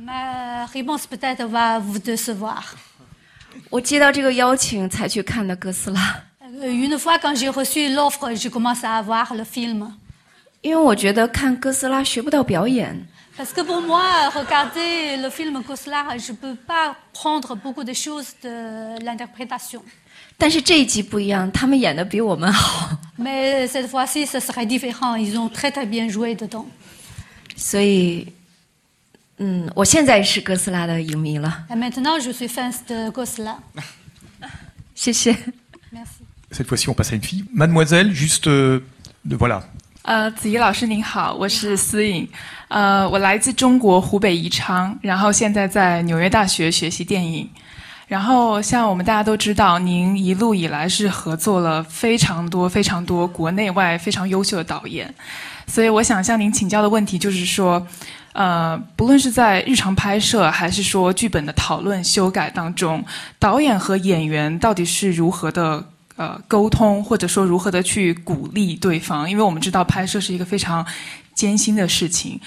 Ma réponse peut-être va vous décevoir. Une fois quand j'ai reçu l'offre, je commence à voir le film. 因为我觉得看哥斯拉学不到表演。 parce que pour moi, regarder le film Goslar, je ne peux pas prendre beaucoup de choses de l'interprétation. (laughs) (laughs) Mais cette fois-ci, ce serait différent. Ils ont très très bien joué dedans. 所以，嗯，我现在是哥斯拉的影迷了。Et maintenant, je suis fan de Goslar. (laughs) 谢谢。Merci. Cette fois-ci, on passe à une fille. Mademoiselle, juste, euh, voilà, 呃，子怡老师您好，我是思颖， 呃，我来自中国湖北宜昌，然后现在在纽约大学学习电影。然后像我们大家都知道，您一路以来是合作了非常多、非常多国内外非常优秀的导演，所以我想向您请教的问题就是说，呃，不论是在日常拍摄还是说剧本的讨论修改当中，导演和演员到底是如何的？呃，沟通或者说如何的去鼓励对方，因为我们知道拍摄是一个非常艰辛的事情，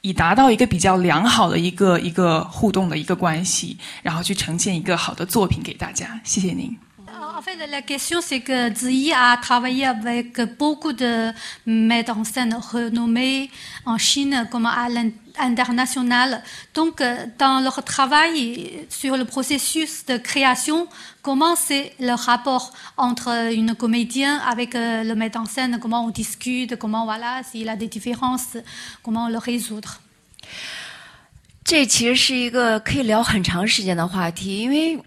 以达到一个比较良好的一个一个互动的一个关系，然后去呈现一个好的作品给大家。谢谢您。En fait, la question, c'est que Ziyi a travaillé avec beaucoup de metteurs en scène renommés en Chine comme à l'international. Donc, euh, dans leur travail sur le processus de création, comment c'est le rapport entre une comédienne avec euh, le metteur en scène, comment on discute, comment, voilà, s'il a des différences, comment le résoudre 这其实是一个可以聊很长时间的话题，因为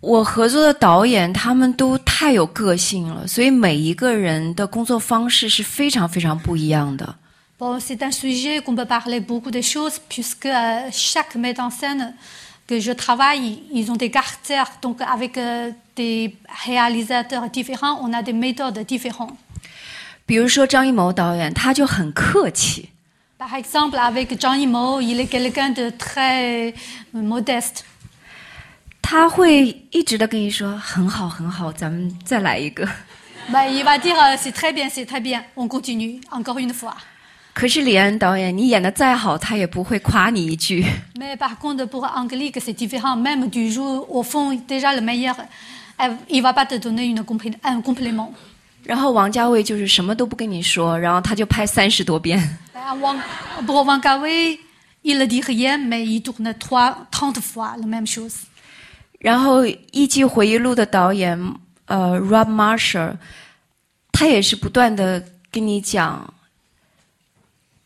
我合作的导演他们都太有个性了，所以每一个人的工作方式是非常非常不一样的。Bon, c'est un sujet qu'on peut parler beaucoup de choses, puisque euh, chaque metteur en scène que je travaille, ils ont des caractères. Donc, avec euh, des réalisateurs différents, on a des méthodes différentes. 比如说张艺谋导演，他就很客气。Par exemple, avec Zhang Yimou, il est quelqu'un de très euh, modeste. 他会一直的跟你说很好很好，咱们再来一个。Ben, il va dire euh, c'est très bien, c'est très bien, on continue, encore une fois. 可是李安导演，你演的再好，他也不会夸你一句。Mais par contre, pour Angélique, c'est différent. Même du jour au fond, déjà le meilleur, il va pas te donner une complé- un complément. 然后王家卫就是什么都不跟你说，然后他就拍三十多遍。Ben, Wang- Pour Wang Kar-wai, il ne dit rien, mais il tourne trois, trente fois la même chose. 然后《艺伎回忆录》的导演呃 Rob Marshall，他也是不断的跟你讲，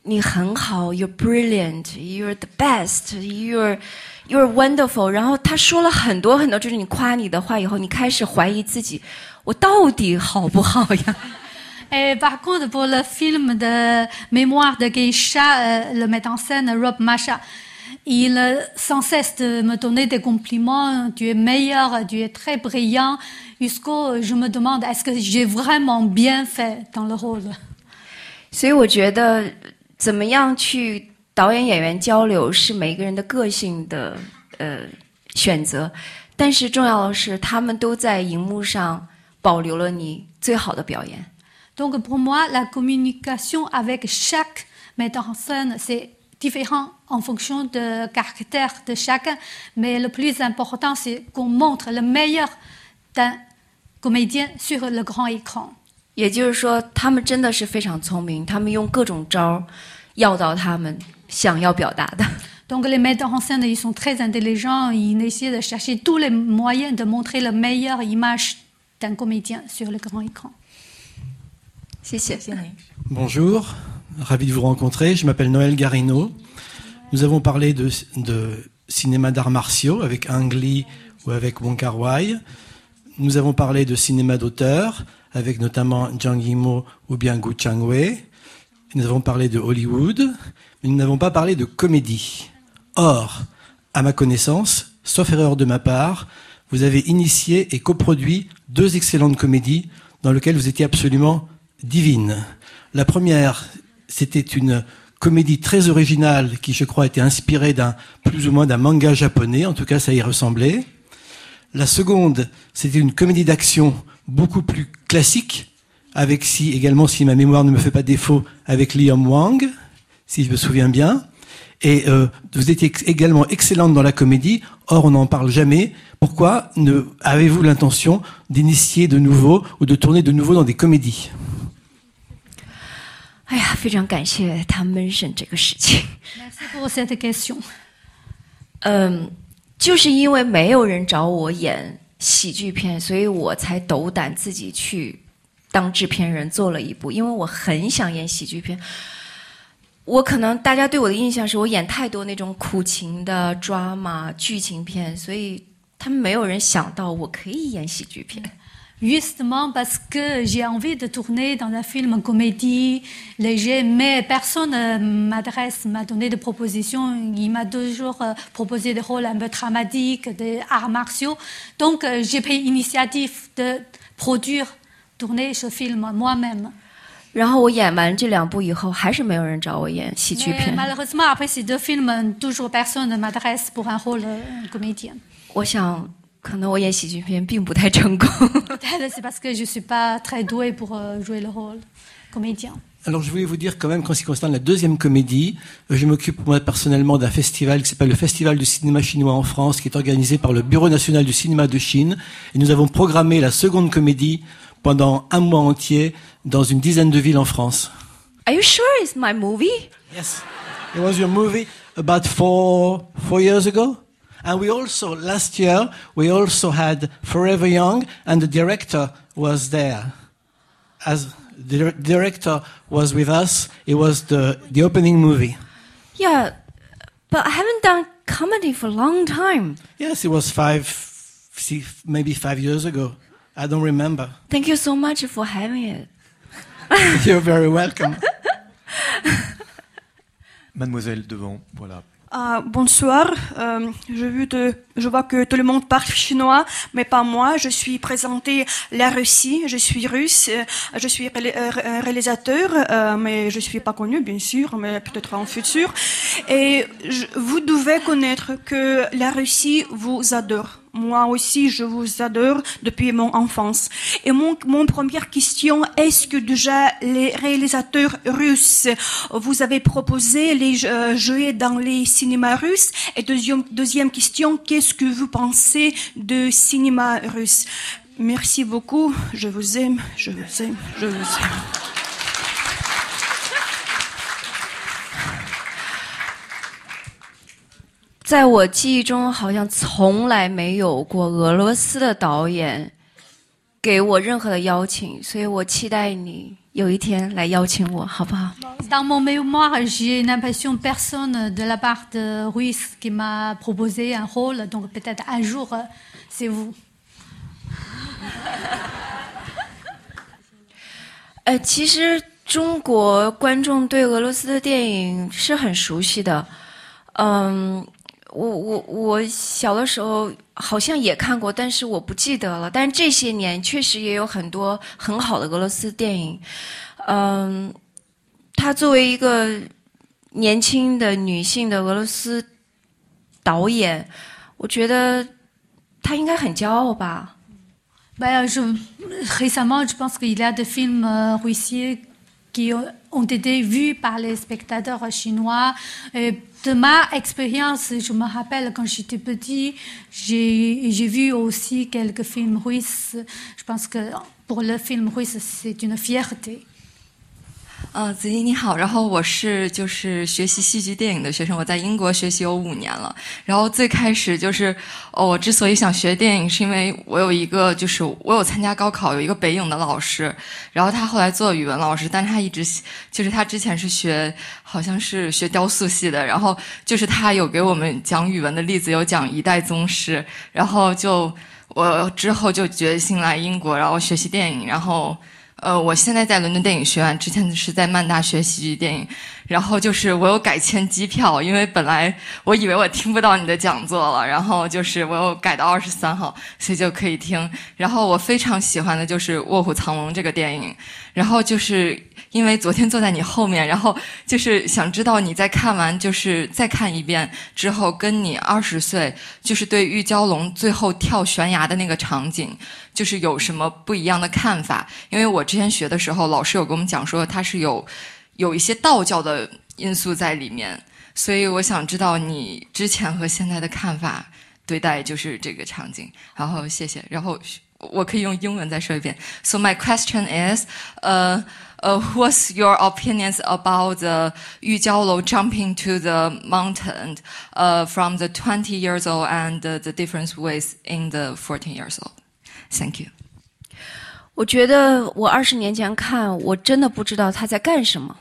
你很好，You're brilliant，You're the best，You're You're wonderful。然后他说了很多很多，就是你夸你的话以后，你开始怀疑自己，我到底好不好呀？Et par contre, pour le film de Mémoire de Geisha, euh, le metteur en scène Rob Masha, il euh, sans cesse de me donner des compliments. Tu es meilleur, tu es très brillant. Jusqu'au, je me demande, est-ce que j'ai vraiment bien fait dans le rôle 所以我觉得，怎么样去导演演员交流是每个人的个性的呃选择，但是重要的是，他们都在荧幕上保留了你最好的表演。 Donc pour moi, la communication avec chaque metteur en scène, c'est différent en fonction de caractère de chacun. Mais le plus important, c'est qu'on montre le meilleur d'un comédien sur le grand écran. 也就是说，他们真的是非常聪明，他们用各种招儿要到他们想要表达的。 Donc (laughs) les metteurs en scène, ils sont très intelligents, ils essaient de chercher tous les moyens de montrer la meilleure image d'un comédien sur le grand écran. 谢谢。谢谢您。 Bonjour, ravi de vous rencontrer. Je m'appelle Noël Garino. Nous avons parlé de, cinéma d'arts martiaux avec Ang Lee ou avec Wong Kar Wai. Nous avons parlé de cinéma d'auteur avec notamment Zhang Yimou ou bien Gu Changwei. Nous avons parlé de Hollywood, mais nous n'avons pas parlé de comédie. Or, à ma connaissance, sauf erreur de ma part, vous avez initié et coproduit deux excellentes comédies dans lesquelles vous étiez absolument divine. La première, c'était une comédie très originale qui, je crois, était inspirée d'un plus ou moins d'un manga japonais. En tout cas, ça y ressemblait. La seconde, c'était une comédie d'action beaucoup plus classique, avec si également, si ma mémoire ne me fait pas défaut, avec Liam Wang, si je me souviens bien. Et euh, vous étiez également excellente dans la comédie. Or, on n'en parle jamais. Pourquoi ne avez-vous l'intention d'initier de nouveau ou de tourner de nouveau dans des comédies? 哎呀，非常感谢他 mention 这个事情。嗯，就是因为没有人找我演喜剧片，所以我才斗胆自己去当制片人做了一部，因为我很想演喜剧片。我可能大家对我的印象是我演太多那种苦情的 drama 剧情片，所以他们没有人想到我可以演喜剧片。Justement parce que j'ai envie de tourner dans un film comédie léger, mais personne ne m'adresse, m'a donné de propositions. Il m'a toujours euh, proposé des rôles un peu dramatiques, des arts martiaux. Donc euh, j'ai pris l'initiative de produire, tourner ce film moi-même. 然后我演完这两部以后，还是没有人找我演喜剧 Mais 片。 malheureusement, après ces deux films, toujours personne ne m'adresse pour un rôle euh, comédien. 我想， (laughs) Eh ben, c'est parce que je ne suis pas très douée pour euh, jouer le rôle comédien. Alors je voulais vous dire quand même qu'en ce qui concerne la deuxième comédie, euh, je m'occupe moi personnellement d'un festival qui s'appelle le Festival du cinéma chinois en France, qui est organisé par le Bureau national du cinéma de Chine. Et nous avons programmé la seconde comédie pendant un mois entier dans une dizaine de villes en France. Are you sure it's my movie? Yes, it was your movie about four four years ago? And we also last year we also had Forever Young, and the director was there as the director was with us. It was the, the opening movie. Yeah, but I haven't done comedy for a long time. Yes, it was five, maybe five years ago. I don't remember. Thank you so much for having it. (laughs) You're very welcome. (laughs) Mademoiselle devant, voilà. Ah, bonsoir, euh, je, de, je vois que tout le monde parle chinois, mais pas moi. Je suis présentée la Russie, je suis russe, euh, je suis euh, réalisateur, euh, mais je suis pas connu, bien sûr, mais peut-être en futur. Et je, vous devez connaître que la Russie vous adore moi aussi, je vous adore depuis mon enfance. Et mon, première question, est-ce que déjà les réalisateurs russes, vous avez proposé les euh, jouer dans les cinémas russes? Et deuxième, deuxième question, qu'est-ce que vous pensez de cinéma russe? Merci beaucoup, je vous aime, je vous aime, je vous aime. 在我记忆中，好像从来没有过俄罗斯的导演给我任何的邀请，所以我期待你有一天来邀请我，好不好？Dans mon mémoire, j'ai l'impression personne de la part de Russe qui m'a proposé un rôle, donc peut-être un jour c'est vous. 呃，其实中国观众对俄罗斯的电影是很熟悉的，嗯。我我我小的时候好像也看过，但是我不记得了。但是这些年确实也有很多很好的俄罗斯电影。嗯，她作为一个年轻的女性的俄罗斯导演，我觉得她应该很骄傲吧。Ben, je récemment, je pense qu'il y a des films russes qui ont été vus par les spectateurs chinois. de ma expérience, je me rappelle quand j'étais petit, j'ai vu aussi quelques films russes. Je pense que pour le film russe, c'est une fierté. 呃，子怡你好，然后我是就是学习戏剧电影的学生，我在英国学习有五年了。然后最开始就是，哦，我之所以想学电影，是因为我有一个就是我有参加高考，有一个北影的老师，然后他后来做语文老师，但他一直就是他之前是学好像是学雕塑系的，然后就是他有给我们讲语文的例子，有讲一代宗师，然后就我之后就决心来英国，然后学习电影，然后。呃，我现在在伦敦电影学院，之前是在曼大学喜剧电影。然后就是我有改签机票，因为本来我以为我听不到你的讲座了，然后就是我有改到二十三号，所以就可以听。然后我非常喜欢的就是《卧虎藏龙》这个电影。然后就是因为昨天坐在你后面，然后就是想知道你在看完就是再看一遍之后，跟你二十岁就是对玉娇龙最后跳悬崖的那个场景，就是有什么不一样的看法？因为我之前学的时候，老师有跟我们讲说他是有。有一些道教的因素在里面，所以我想知道你之前和现在的看法对待就是这个场景。然后谢谢，然后我可以用英文再说一遍。So my question is, uh, uh, what's your opinions about the Yu Jiaolou jumping to the mountain, uh, from the 20 years old and the difference with in the 14 years old? Thank you. 我觉得我二十年前看，我真的不知道他在干什么。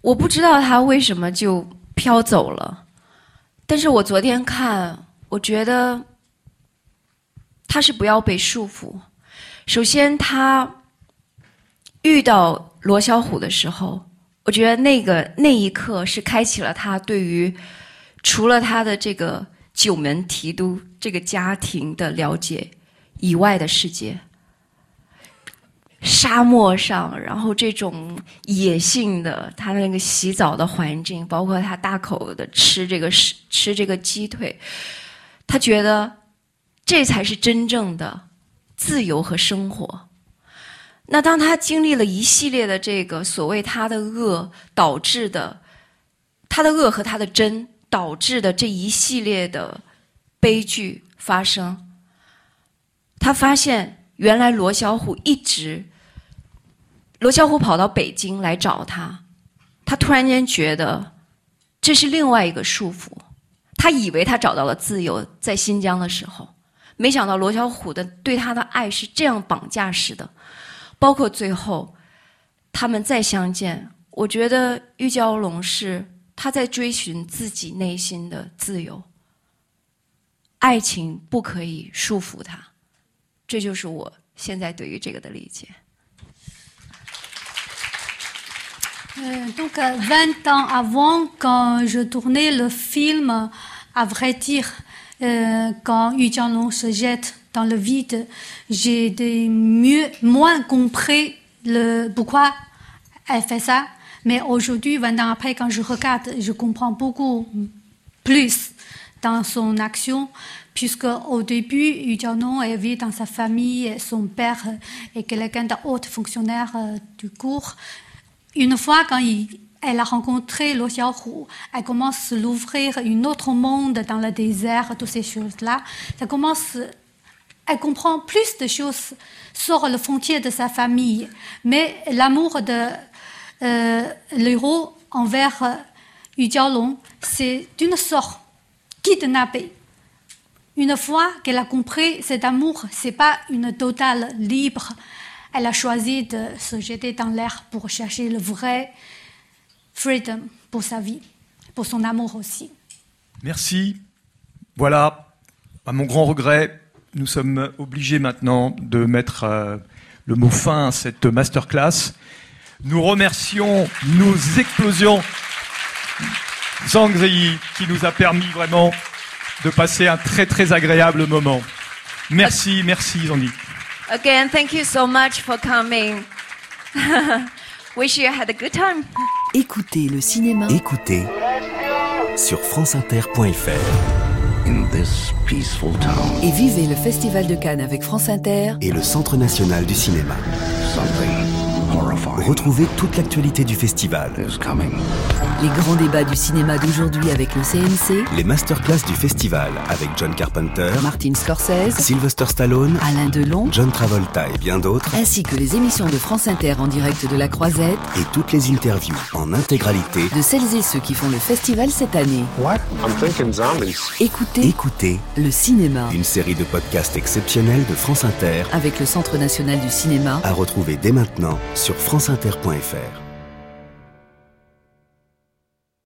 我不知道他为什么就飘走了，但是我昨天看，我觉得他是不要被束缚。首先，他遇到罗小虎的时候，我觉得那个那一刻是开启了他对于除了他的这个九门提督这个家庭的了解以外的世界。沙漠上，然后这种野性的，他那个洗澡的环境，包括他大口的吃这个吃吃这个鸡腿，他觉得这才是真正的自由和生活。那当他经历了一系列的这个所谓他的恶导致的，他的恶和他的真导致的这一系列的悲剧发生，他发现原来罗小虎一直，罗小虎跑到北京来找他，他突然间觉得这是另外一个束缚，他以为他找到了自由，在新疆的时候，没想到罗小虎的对他的爱是这样绑架式的。包括最后，他们再相见，我觉得玉娇龙是他在追寻自己内心的自由。爱情不可以束缚他，这就是我现在对于这个的理解。Euh, donc, 20 ans avant, quand je tournais le film, à vrai dire, euh, quand Yu Jianlong se jette dans le vide, j'ai moins compris le, pourquoi elle fait ça. Mais aujourd'hui, 20 ans après, quand je regarde, je comprends beaucoup plus dans son action, puisque au début, Yu Jianlong elle vit dans sa famille, son père est quelqu'un haut fonctionnaire euh, du cours. Une fois, quand il, elle a rencontré Lo Xiaohu, elle commence à l'ouvrir un autre monde dans le désert, toutes ces choses-là. Ça commence elle comprend plus de choses sur le frontière de sa famille. Mais l'amour de euh, l'héros envers euh, Yu Jiaolong, c'est d'une sorte kidnappé. Une fois qu'elle a compris cet amour, c'est pas une totale libre. Elle a choisi de se jeter dans l'air pour chercher le vrai freedom pour sa vie, pour son amour aussi. Merci. Voilà, à mon grand regret, nous sommes obligés maintenant de mettre euh, le mot fin à cette masterclass. Nous remercions nos explosions Zhang Ziyi qui nous a permis vraiment de passer un très très agréable moment. Merci, merci Zhang Again, thank you so much for coming. (laughs) Wish you had a good time. Écoutez le cinéma. Écoutez sur franceinter.fr. In this peaceful town. Et vivez le Festival de Cannes avec France Inter et le Centre national du cinéma. Retrouvez toute l'actualité du festival. Les grands débats du cinéma d'aujourd'hui avec le CNC. Les masterclass du festival avec John Carpenter, Martin Scorsese, Sylvester Stallone, Alain Delon, John Travolta et bien d'autres. Ainsi que les émissions de France Inter en direct de la Croisette. Et toutes les interviews en intégralité de celles et ceux qui font le festival cette année. What? I'm thinking zombies. Écoutez, écoutez le cinéma. Une série de podcasts exceptionnels de France Inter avec le Centre national du cinéma à retrouver dès maintenant sur franceinter.fr.